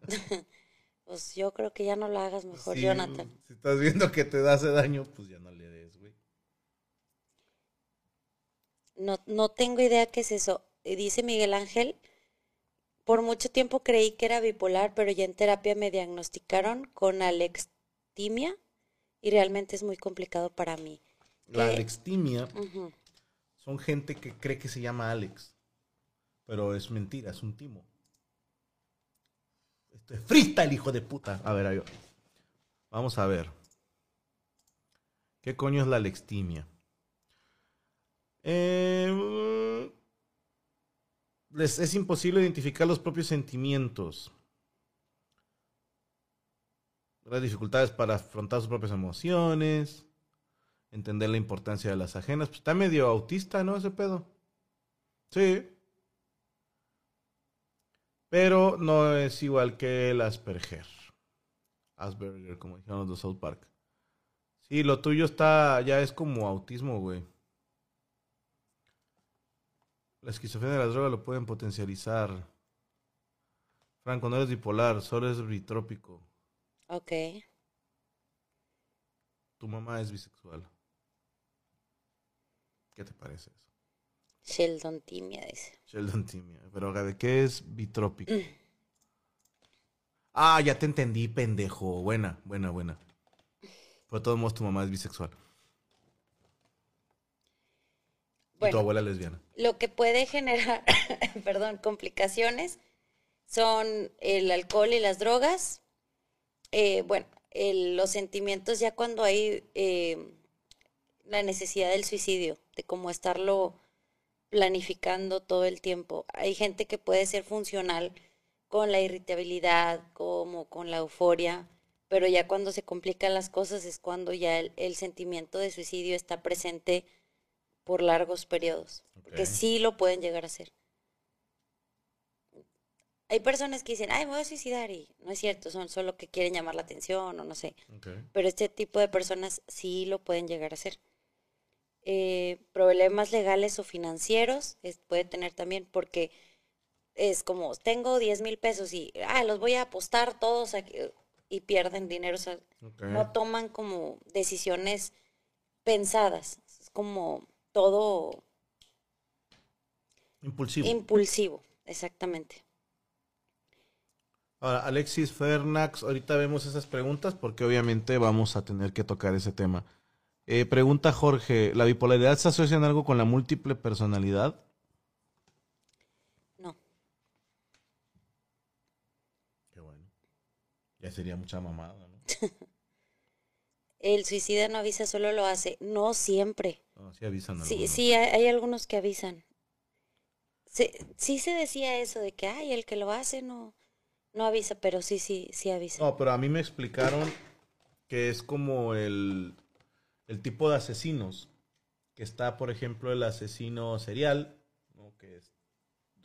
pues yo creo que ya no lo hagas mejor, Sí, Jonathan. Si estás viendo que te hace daño, pues ya no le des, güey. No, no tengo idea qué es eso. Eh, Dice Miguel Ángel, por mucho tiempo creí que era bipolar, pero ya en terapia me diagnosticaron con alextimia y realmente es muy complicado para mí. La alextimia son gente que cree que se llama Alex. Pero es mentira, es un timo. Esto es freestyle, hijo de puta. A ver, ahí va. Vamos a ver. ¿Qué coño es la alextimia? Eh, les es imposible identificar los propios sentimientos. Las dificultades para afrontar sus propias emociones. Entender la importancia de las ajenas. Pues está medio autista, ¿no? Ese pedo. Sí. Pero no es igual que el Asperger. Asperger, como dijeron los de South Park. Sí, lo tuyo está, ya es como autismo, güey. La esquizofrenia de las drogas lo pueden potencializar. Franco, no eres bipolar, solo eres bitrópico. Ok. Tu mamá es bisexual. ¿Qué te parece eso? Sheldon Timia dice. Sheldon Timia. Pero, ¿de qué es bitrópico? Ah, ya te entendí, pendejo. Buena, buena, buena. Pero de todos modos, tu mamá es bisexual. Y tu abuela lesbiana. lo que puede generar, perdón, complicaciones son el alcohol y las drogas. Eh, bueno, el- los sentimientos ya cuando hay eh, la necesidad del suicidio, de cómo estarlo planificando todo el tiempo. Hay gente que puede ser funcional con la irritabilidad, como con la euforia, pero ya cuando se complican las cosas es cuando ya el, el sentimiento de suicidio está presente por largos periodos, porque Ok. sí lo pueden llegar a hacer. Hay personas que dicen, ay, me voy a suicidar y no es cierto, son solo que quieren llamar la atención o no sé. Pero este tipo de personas sí lo pueden llegar a hacer. Eh, problemas legales o financieros es- puede tener también porque es como, tengo 10 mil pesos y ah, los voy a apostar todos aquí", y pierden dinero. O sea, Ok. no toman como decisiones pensadas. Es como todo Impulsivo. impulsivo, exactamente. Ahora, Alexis Fernax, ahorita vemos esas preguntas porque obviamente vamos a tener que tocar ese tema. Eh, pregunta Jorge, ¿la bipolaridad se asocia en algo con la múltiple personalidad? No, Qué bueno. Ya sería mucha mamada, ¿no? el suicida no avisa, solo lo hace. No siempre. No, sí avisan Sí, algunos. sí, hay, hay algunos que avisan. Se- sí se decía eso de que, ay, el que lo hace no, no avisa, pero sí, sí, sí avisa. No, pero a mí me explicaron que es como el, el tipo de asesinos. Que está, por ejemplo, el asesino serial, ¿no? que es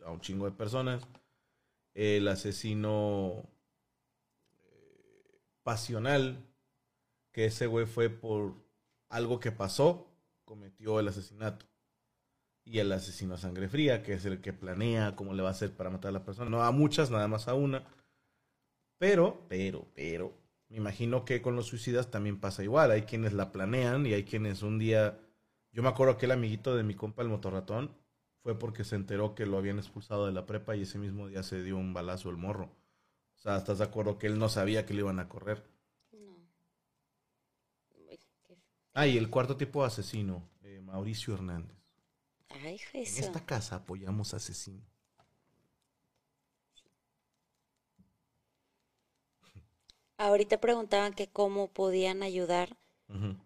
a un chingo de personas. El asesino eh, pasional, que ese güey fue por algo que pasó, cometió el asesinato. Y el asesino a sangre fría, que es el que planea cómo le va a hacer para matar a la persona. No a muchas, nada más a una. Pero, pero, pero, me imagino que con los suicidas también pasa igual. Hay quienes la planean y hay quienes un día. Yo me acuerdo que el amiguito de mi compa, el motorratón, fue porque se enteró que lo habían expulsado de la prepa y ese mismo día se dio un balazo el morro. O sea, ¿estás de acuerdo que él no sabía que le iban a correr? No. Uy, qué- Ah, y el cuarto tipo de asesino, eh, Mauricio Hernández. Ay, En Jesús. esta casa apoyamos asesinos. Ahorita preguntaban que cómo podían ayudar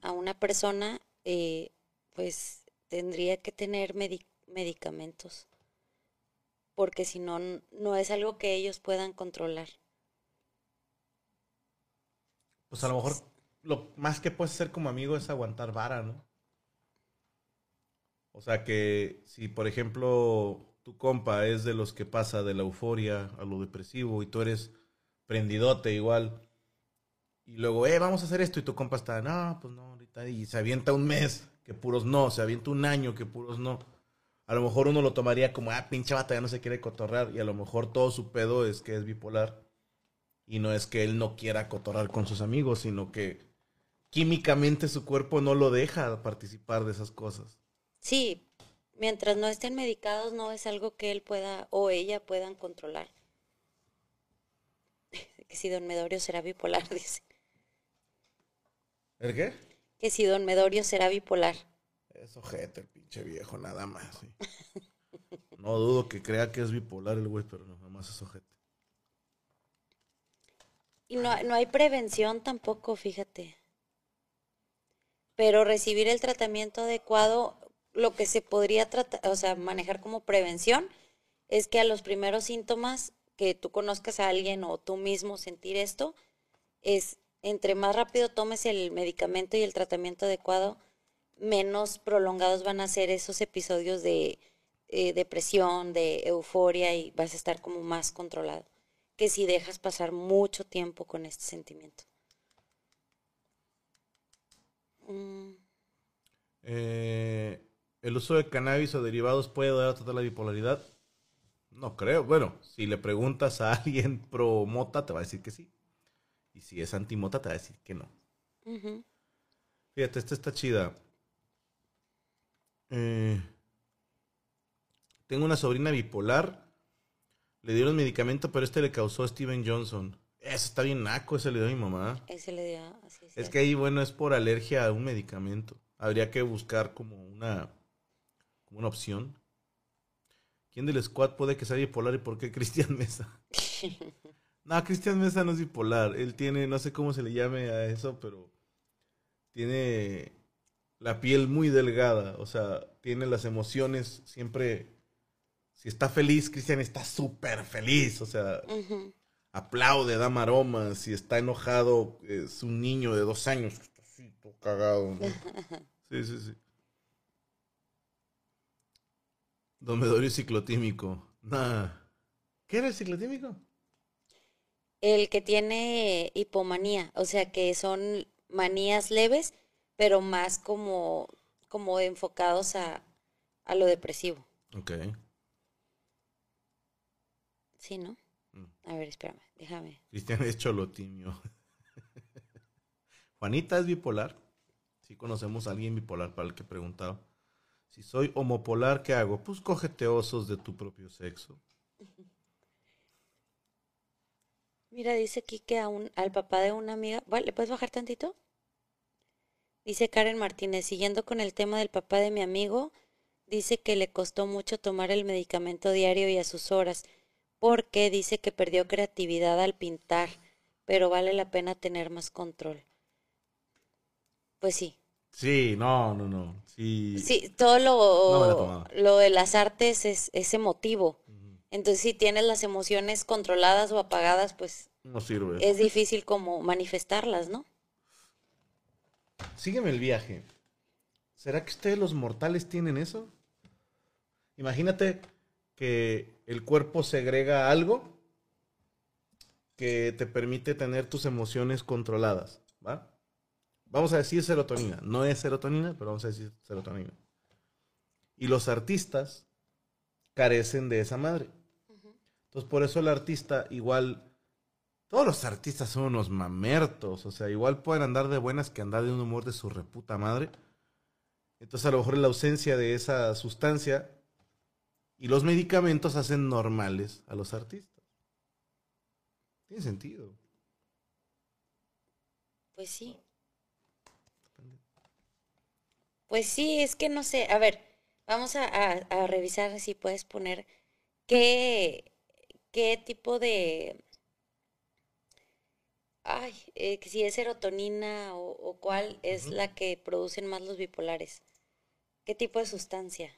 a una persona, eh, pues tendría que tener medi- medicamentos, porque si no, no es algo que ellos puedan controlar. Pues a lo mejor lo más que puedes hacer como amigo es aguantar vara, ¿no? O sea que si, por ejemplo, tu compa es de los que pasa de la euforia a lo depresivo y tú eres prendidote igual, y luego, eh, vamos a hacer esto, y tu compa está, no, pues no, ahorita, y se avienta un mes, que puros no, se avienta un año, que puros no. a lo mejor uno lo tomaría como, ah, pinche bata, ya no se quiere cotorrar. Y a lo mejor todo su pedo es que es bipolar. Y no es que él no quiera cotorrar con sus amigos, sino que químicamente su cuerpo no lo deja participar de esas cosas. Sí, mientras no estén medicados no es algo que él pueda o ella puedan controlar. que si don Medorio será bipolar, dice. ¿El qué? Que si don Medorio será bipolar. Es ojete el pinche viejo, nada más. sí. No dudo que crea que es bipolar el güey, pero no, nada más es ojete. Y no, no hay prevención tampoco, fíjate. Pero recibir el tratamiento adecuado, lo que se podría tratar, o sea, manejar como prevención, es que a los primeros síntomas que tú conozcas a alguien o tú mismo sentir esto, es entre más rápido tomes el medicamento y el tratamiento adecuado, menos prolongados van a ser esos episodios de eh, depresión, de euforia y vas a estar como más controlado que si dejas pasar mucho tiempo con este sentimiento. Mm, Eh, ¿El uso de cannabis o derivados puede ayudar a tratar la bipolaridad? No creo. Bueno, si le preguntas a alguien pro mota, te va a decir que sí. Y si es anti mota, te va a decir que no. Fíjate, esta está chida. Eh, tengo una sobrina bipolar. Le dieron medicamento, pero este le causó Steven Johnson. Eso está bien naco, ese le dio a mi mamá. Ese le dio así. Es que ahí, bueno, es por alergia a un medicamento. Habría que buscar como una, como una opción. ¿Quién del squad puede que sea bipolar y por qué Cristian Mesa? no, Cristian Mesa no es bipolar. Él tiene, no sé cómo se le llame a eso, pero tiene la piel muy delgada. O sea, tiene las emociones siempre. Si está feliz, Cristian está súper feliz. O sea. Aplaude, da maromas. Si está enojado, es un niño de dos años. que está así, todo cagado. ¿no? Sí, sí, sí. Domedorio ciclotímico. Nah. ¿Qué era el ciclotímico? El que tiene hipomanía, o sea que son manías leves, pero más como, como enfocados a, a lo depresivo. Ok. ¿Sí, no? Mm. A ver, espérame, déjame. Cristian es cholotimio. Juanita es bipolar. Sí conocemos a alguien bipolar para el que preguntaba. Si soy homopolar, ¿qué hago? Pues cógete osos de tu propio sexo. Mira, dice aquí que a un, al papá de una amiga. ¿le puedes bajar tantito? Dice Karen Martínez, siguiendo con el tema del papá de mi amigo, dice que le costó mucho tomar el medicamento diario y a sus horas, porque dice que perdió creatividad al pintar, pero vale la pena tener más control. Pues sí. Sí, no, no, no. Sí. Sí, todo No lo, tomaba. lo de las artes es, es emotivo. Entonces, si tienes las emociones controladas o apagadas, pues No sirve. es difícil como manifestarlas, ¿no? Sígueme el viaje. ¿Será que ustedes los mortales tienen eso? Imagínate que el cuerpo segrega algo que te permite tener tus emociones controladas, ¿va? Vamos a decir serotonina. No es serotonina, pero vamos a decir serotonina. Y los artistas carecen de esa madre. Entonces, por eso el artista igual... Todos los artistas son unos mamertos, o sea, igual pueden andar de buenas que andar de un humor de su reputa madre. Entonces, a lo mejor la ausencia de esa sustancia y los medicamentos hacen normales a los artistas. Tiene sentido. Pues sí. Pues sí, es que no sé. A ver, vamos a, a- a revisar si puedes poner qué, qué tipo de... Ay, eh, si es serotonina o, o cuál es la que producen más los bipolares. ¿Qué tipo de sustancia?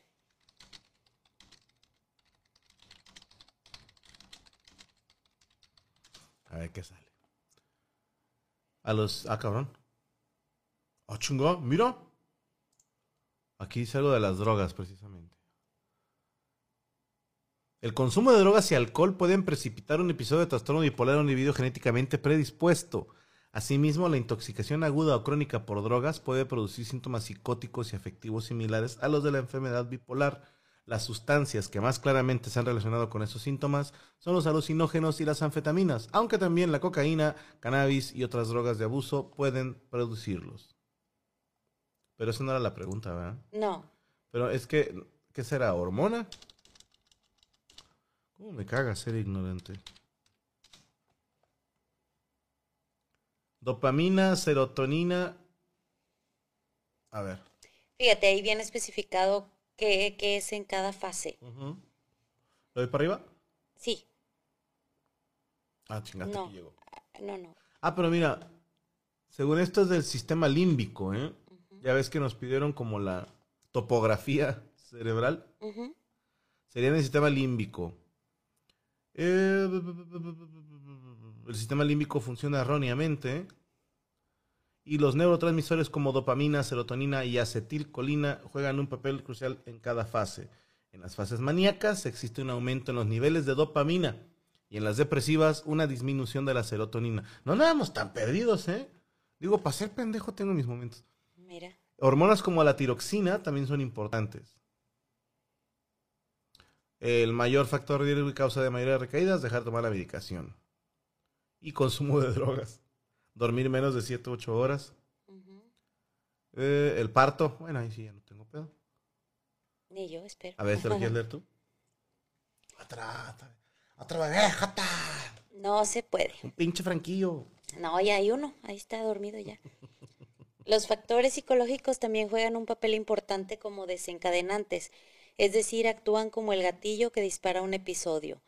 A ver qué sale. A los. Ah, cabrón. Ah, chingón, mira. Aquí dice algo de las drogas, precisamente. El consumo de drogas y alcohol pueden precipitar un episodio de trastorno bipolar en un individuo genéticamente predispuesto. Asimismo, la intoxicación aguda o crónica por drogas puede producir síntomas psicóticos y afectivos similares a los de la enfermedad bipolar. Las sustancias que más claramente se han relacionado con estos síntomas son los alucinógenos y las anfetaminas, aunque también la cocaína, cannabis y otras drogas de abuso pueden producirlos. Pero esa no era la pregunta, ¿verdad? No. Pero es que, ¿qué será? ¿Hormona? ¿Cómo me caga ser ignorante? Dopamina, serotonina. A ver. Fíjate, ahí viene especificado qué, qué es en cada fase. ¿Lo doy para arriba? Sí, Ah, chingate, No. llegó. no, no. Ah, pero mira, según esto es del sistema límbico, ¿eh? Ya ves que nos pidieron como la topografía cerebral. Sería en el sistema límbico. Eh, el sistema límbico funciona erróneamente. Y los neurotransmisores como dopamina, serotonina y acetilcolina juegan un papel crucial en cada fase. En las fases maníacas existe un aumento en los niveles de dopamina y en las depresivas una disminución de la serotonina. No andábamos tan perdidos, ¿eh? Digo, para ser pendejo tengo mis momentos. Mira. Hormonas como la tiroxina también son importantes. El mayor factor de riesgo y causa de mayoría de recaídas, dejar de tomar la medicación. Y consumo de drogas. Dormir menos de 7 u 8 horas. Eh, el parto, bueno, ahí sí ya no tengo pedo. Ni yo, espero. A ver, ¿te lo quieres leer tú? Otra, otra, otra bebé, jota. No se puede. Un pinche franquillo. No, ya hay uno. Ahí está dormido ya. Los factores psicológicos también juegan un papel importante como desencadenantes, es decir, actúan como el gatillo que dispara un episodio.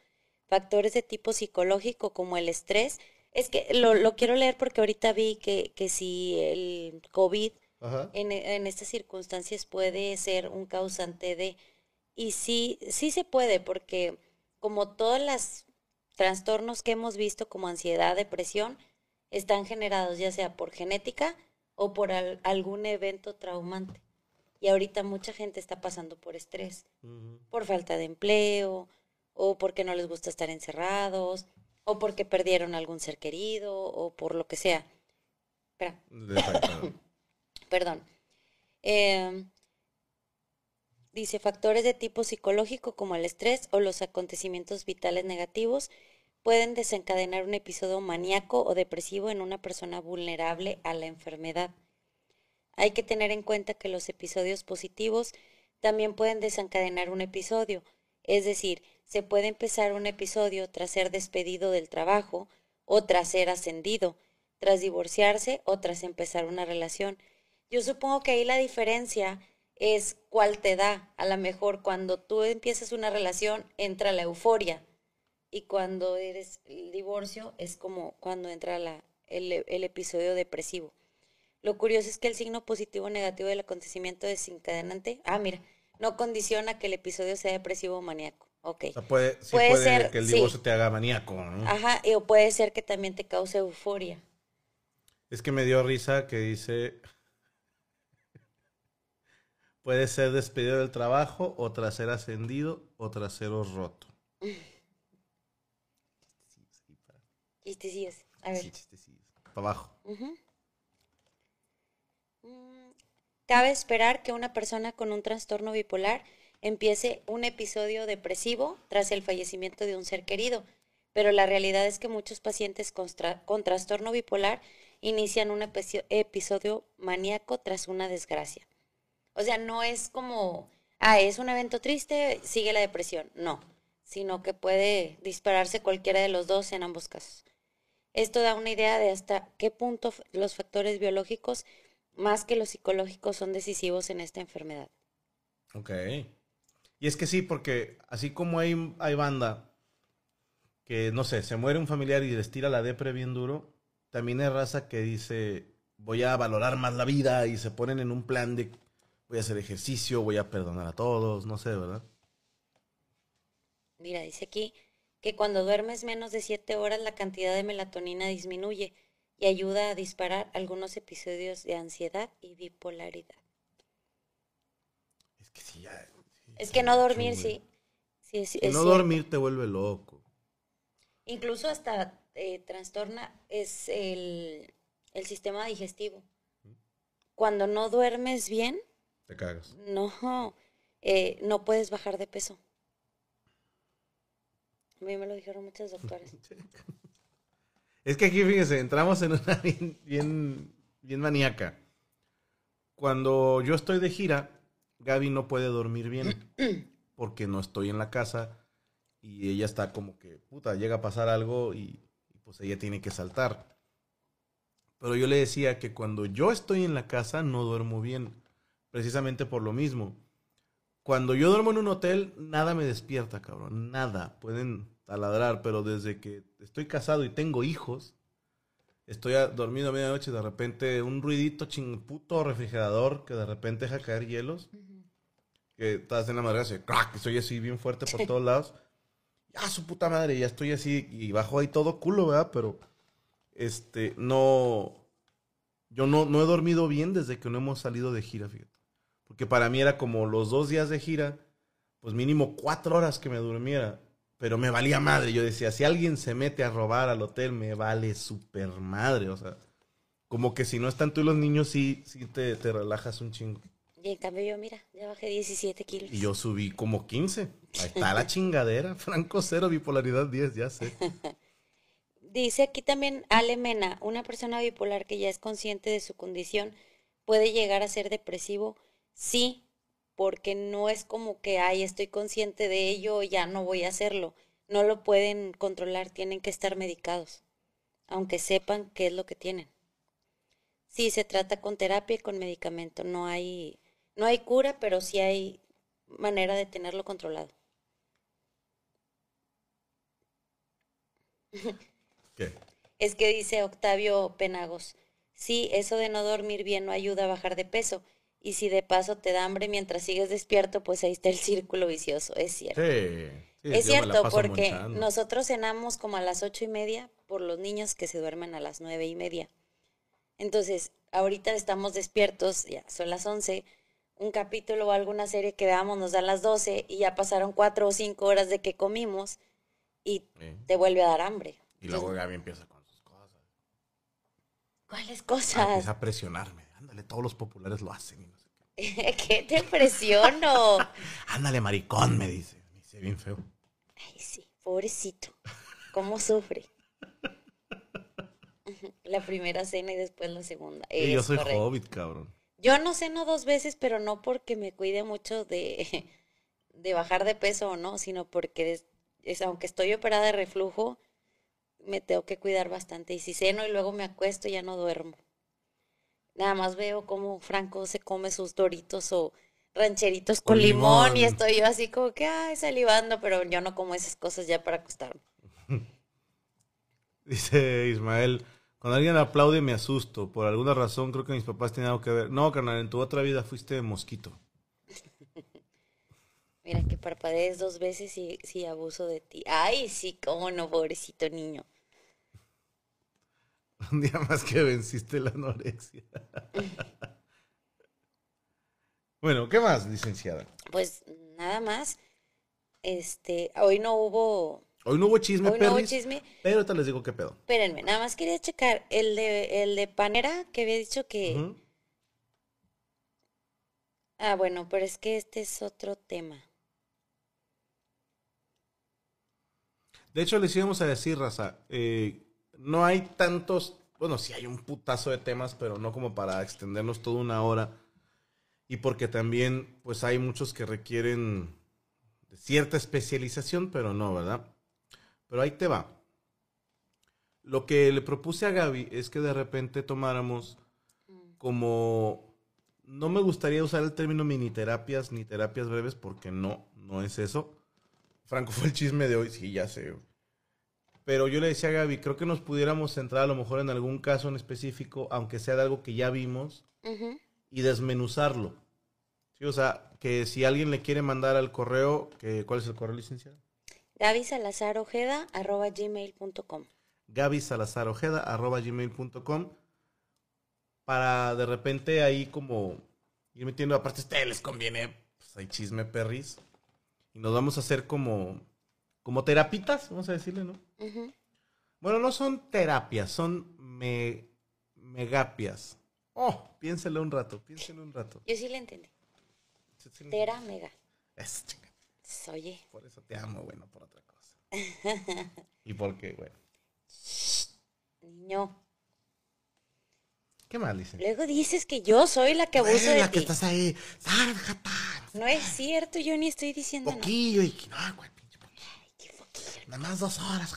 Factores de tipo psicológico como el estrés. Es que lo, lo quiero leer porque ahorita vi que, que si el COVID Ajá. en, en estas circunstancias puede ser un causante de... Y sí, sí se puede, porque como todos los trastornos que hemos visto como ansiedad, depresión, están generados ya sea por genética o por al- algún evento traumante. Y ahorita mucha gente está pasando por estrés, por falta de empleo, o porque no les gusta estar encerrados, o porque perdieron algún ser querido, o por lo que sea. Espera perdón. Eh, dice factores de tipo psicológico como el estrés o los acontecimientos vitales negativos pueden desencadenar un episodio maníaco o depresivo en una persona vulnerable a la enfermedad. Hay que tener en cuenta que los episodios positivos también pueden desencadenar un episodio, es decir, se puede empezar un episodio tras ser despedido del trabajo o tras ser ascendido, tras divorciarse o tras empezar una relación. Yo supongo que ahí la diferencia es cuál te da. A lo mejor cuando tú empiezas una relación entra la euforia y cuando eres el divorcio es como cuando entra el, el episodio depresivo. Lo curioso es que el signo positivo o negativo del acontecimiento desencadenante, ah, mira, no condiciona que el episodio sea depresivo o maníaco. Ok. O sea, puede, sí Puede puede ser, que el sí. divorcio te haga maníaco, ¿no? Ajá, o puede ser que también te cause euforia. Es que me dio risa que dice. Puede ser despedido del trabajo, o tras ser ascendido, o trasero roto. Chistecillos. A ver. Sí, chistecillos. Para abajo. Mm, Cabe esperar que una persona con un trastorno bipolar empiece un episodio depresivo tras el fallecimiento de un ser querido, pero la realidad es que muchos pacientes con, con trastorno bipolar inician un episo- episodio maníaco tras una desgracia. O sea, no es como, ah, es un evento triste, sigue la depresión. No, sino que puede dispararse cualquiera de los dos en ambos casos. Esto da una idea de hasta qué punto los factores biológicos más que los psicológicos son decisivos en esta enfermedad. Ok. Y es que sí, porque así como hay, hay banda que, no sé, se muere un familiar y les tira la depre bien duro, también hay raza que dice, voy a valorar más la vida y se ponen en un plan de, voy a hacer ejercicio, voy a perdonar a todos, no sé, ¿verdad? Mira, dice aquí que cuando duermes menos de 7 horas la cantidad de melatonina disminuye y ayuda a disparar algunos episodios de ansiedad y bipolaridad. Es que sí, ya. Sí, Es sí, que no dormir, güey. sí. sí es, no cierto. dormir te vuelve loco. Incluso hasta eh, trastorna es el, el sistema digestivo. Cuando no duermes bien, Te cagas. no, eh, no puedes bajar de peso. A mí me lo dijeron muchos doctores. Es que aquí, fíjense, entramos en una bien, bien, bien maníaca. Cuando yo estoy de gira, Gaby no puede dormir bien porque no estoy en la casa y ella está como que, puta, llega a pasar algo y, y pues ella tiene que saltar. Pero yo le decía que cuando yo estoy en la casa no duermo bien, precisamente por lo mismo. Cuando yo duermo en un hotel, nada me despierta, cabrón, nada. Pueden taladrar, pero desde que estoy casado y tengo hijos, estoy dormido a medianoche, de repente un ruidito ching puto refrigerador que de repente deja caer hielos, que estás en la madre, hace crack, y soy así bien fuerte por todos lados. Ya su puta madre, ya estoy así y bajo ahí todo culo, ¿verdad? Pero este no yo no, no he dormido bien desde que no hemos salido de gira, fíjate. Porque para mí era como los dos días de gira, pues mínimo cuatro horas que me durmiera. Pero me valía madre. Yo decía, si alguien se mete a robar al hotel, me vale super madre. O sea, como que si no están tú y los niños, sí, sí te, te relajas un chingo. Y en cambio yo, mira, ya bajé 17 kilos. Y yo subí como 15. Ahí está la chingadera. Franco cero, bipolaridad 10, ya sé. Dice aquí también Ale Mena, una persona bipolar que ya es consciente de su condición puede llegar a ser depresivo. Sí, porque no es como que, ay, estoy consciente de ello, ya no voy a hacerlo. No lo pueden controlar, tienen que estar medicados, aunque sepan qué es lo que tienen. Sí, se trata con terapia y con medicamento. No hay, no hay cura, pero sí hay manera de tenerlo controlado. ¿Qué? Es que dice Octavio Penagos, sí, eso de no dormir bien no ayuda a bajar de peso. Y si de paso te da hambre mientras sigues despierto, pues ahí está el círculo vicioso, es cierto. Sí. sí, es cierto, porque nosotros cenamos como a las ocho y media por los niños que se duermen a las nueve y media. Entonces, ahorita estamos despiertos, ya son las once, un capítulo o alguna serie que veamos nos da las doce y ya pasaron cuatro o cinco horas de que comimos y Sí. te vuelve a dar hambre. Y luego Gaby empieza con sus cosas. ¿Cuáles Ah, cosas? empieza a presionarme. Ándale, todos los populares lo hacen. y no sé qué. ¿Qué te presiono? Ándale, maricón, me dice. Me dice bien feo. Ay, sí, pobrecito. ¿Cómo sufre? La primera cena y después la segunda. Y yo Es soy correcto. hobbit, cabrón. Yo no ceno dos veces, pero no porque me cuide mucho de, de bajar de peso o no, sino porque es, es- aunque estoy operada de reflujo, me tengo que cuidar bastante. Y si ceno y luego me acuesto, ya no duermo. Nada más veo cómo Franco se come sus doritos o rancheritos con, Con limón. y estoy yo así como que, ay, salivando, pero yo no como esas cosas ya para acostarme. Dice Ismael, cuando alguien aplaude me asusto. Por alguna razón creo que mis papás tienen algo que ver. No, carnal, en tu otra vida fuiste mosquito. Mira que parpadees dos veces y si abuso de ti. Ay, sí, cómo no, pobrecito niño. Un día más que venciste la anorexia. bueno, ¿qué más, licenciada? Pues nada más. Este, hoy no hubo, Hoy no hubo chisme, hoy no hubo chisme. pero ahorita les digo qué pedo. Espérenme, nada más quería checar el de, el de Panera que había dicho que. Ah, bueno, pero es que este es otro tema. De hecho, les íbamos a decir, Raza, eh, no hay tantos, bueno, sí hay un putazo de temas, pero no como para extendernos toda una hora. Y porque también, pues hay muchos que requieren cierta especialización, pero no, ¿verdad? Pero ahí te va. Lo que le propuse a Gaby es que de repente tomáramos como... No me gustaría usar el término mini terapias ni terapias breves porque no, no es eso. Franco fue el chisme de hoy, sí, ya sé. Pero yo le decía a Gaby, creo que nos pudiéramos centrar a lo mejor en algún caso en específico, aunque sea de algo que ya vimos, y desmenuzarlo. Sí, o sea, que si alguien le quiere mandar al correo, que, ¿cuál es el correo, licenciado? Gaby Salazar Ojeda, arroba gmail.com. Gaby Salazar Ojeda, arroba gmail.com, para de repente ahí como ir metiendo, aparte a ustedes les conviene, pues hay chisme perris, y nos vamos a hacer como, como terapitas, vamos a decirle, ¿no? Bueno, no son terapias, son me, megapias. Oh, piénselo un rato, piénselo un rato. Yo sí le entendí. Sí, sí. Tera mega. Es chinga. Oye, Por eso te amo, güey, no por otra cosa. ¿Y por qué, güey? niño. ¿Qué más, licenciada? Luego dices que yo soy la que abuso de la que ti. estás ahí. No es cierto, yo ni estoy diciendo nada. Poquillo y... No, güey, pinche poquillo. Nada más dos horas.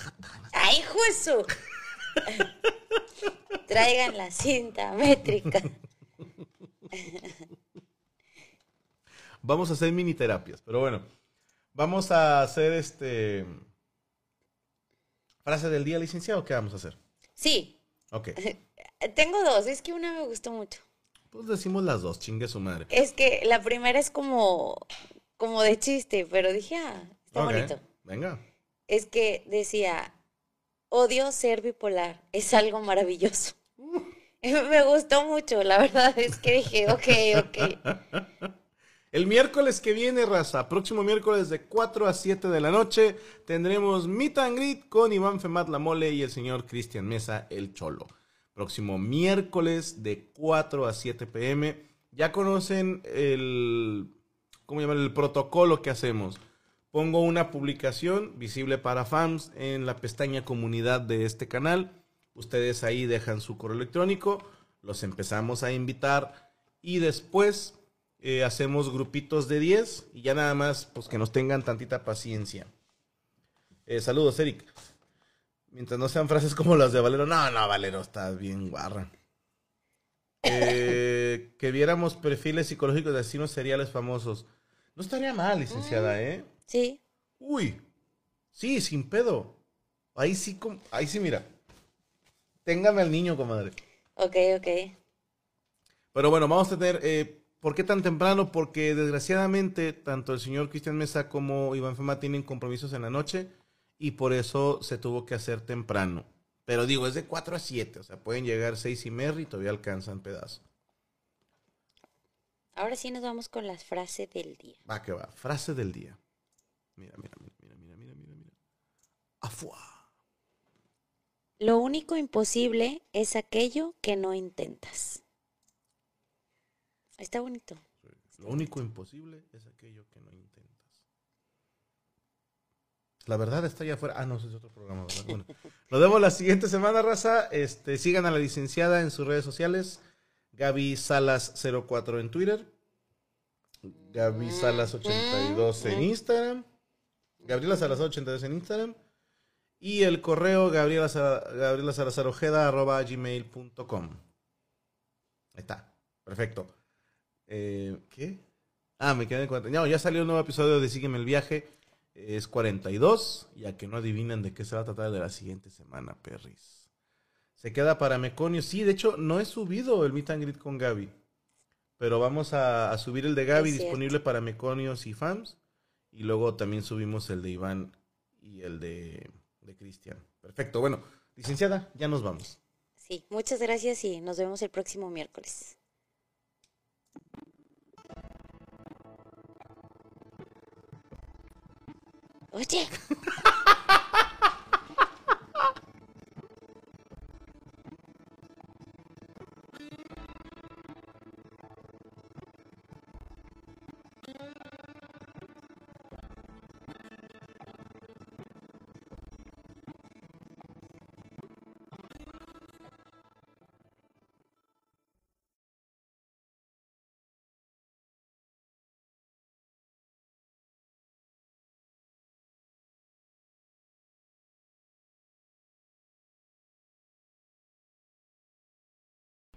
¡Ay, su! Traigan la cinta métrica. Vamos a hacer mini terapias, pero bueno. Vamos a hacer este... Frase del día, licenciado, ¿qué vamos a hacer? Sí, Ok. tengo dos. Es que una me gustó mucho. Pues decimos las dos, chingue su madre. Es que la primera es como, como de chiste, pero dije, ah, está bonito. Venga. Es que decía, odio ser bipolar, es algo maravilloso. Me gustó mucho, la verdad es que dije, ok, ok. El miércoles que viene, raza, próximo miércoles de 4 a 7 de la noche, tendremos Meet and Greet con Iván Femat La Mole y el señor Cristian Mesa, el Cholo. Próximo miércoles de 4 a 7 pm. Ya conocen el, ¿cómo llamar? El protocolo que hacemos. Pongo una publicación visible para fans en la pestaña comunidad de este canal. Ustedes ahí dejan su correo electrónico, los empezamos a invitar y después eh, hacemos grupitos de 10 y ya nada más pues que nos tengan tantita paciencia. Eh, saludos, Eric. Mientras no sean frases como las de Valero. No, no, Valero, está bien guarra. Eh, que viéramos perfiles psicológicos de asesinos seriales famosos. No estaría mal, licenciada, ¿eh? Sí, Uy, sí, sin pedo. Ahí sí, ahí sí, mira. Téngame al niño, comadre. ok, ok. Pero bueno, vamos a tener. eh, ¿Por qué tan temprano? Porque desgraciadamente tanto el señor Cristian Mesa como Iván Fema tienen compromisos en la noche y por eso se tuvo que hacer temprano. Pero digo, es de 4 a 7, o sea, pueden llegar 6 y media y todavía alcanzan pedazo. Ahora sí nos vamos con las frases del día. Va que va. Frase del día. Mira, mira, mira, mira, mira, mira, mira, mira. Afuá. Lo único imposible es aquello que no intentas. Está bonito. Lo único imposible es aquello que no intentas. La verdad está allá afuera. Ah, no, ese es otro programa, ¿verdad? Bueno, nos vemos la siguiente semana, raza. Este, sigan a la licenciada en sus redes sociales. Gaby Salas 04 en Twitter. Gaby Salas 82 en Instagram. Gabriela Salazar 82 en Instagram. Y el correo gabriela, gabriela Salazar Ojeda arroba gmail.com. Ahí está. Perfecto. Eh, ¿Qué? Ah, me quedé en cuenta. No, ya salió un nuevo episodio de Sígueme el viaje. Es 42. Ya que no adivinan de qué se va a tratar de la siguiente semana, perris. Se queda para Meconio. Sí, de hecho, no he subido el Meet and Greet con Gaby. Pero vamos a, a subir el de Gaby Es cierto. disponible para Meconios y fans. Y luego también subimos el de Iván y el de, de Cristian. Perfecto. Bueno, licenciada, ya nos vamos. Sí, muchas gracias y nos vemos el próximo miércoles. Oye,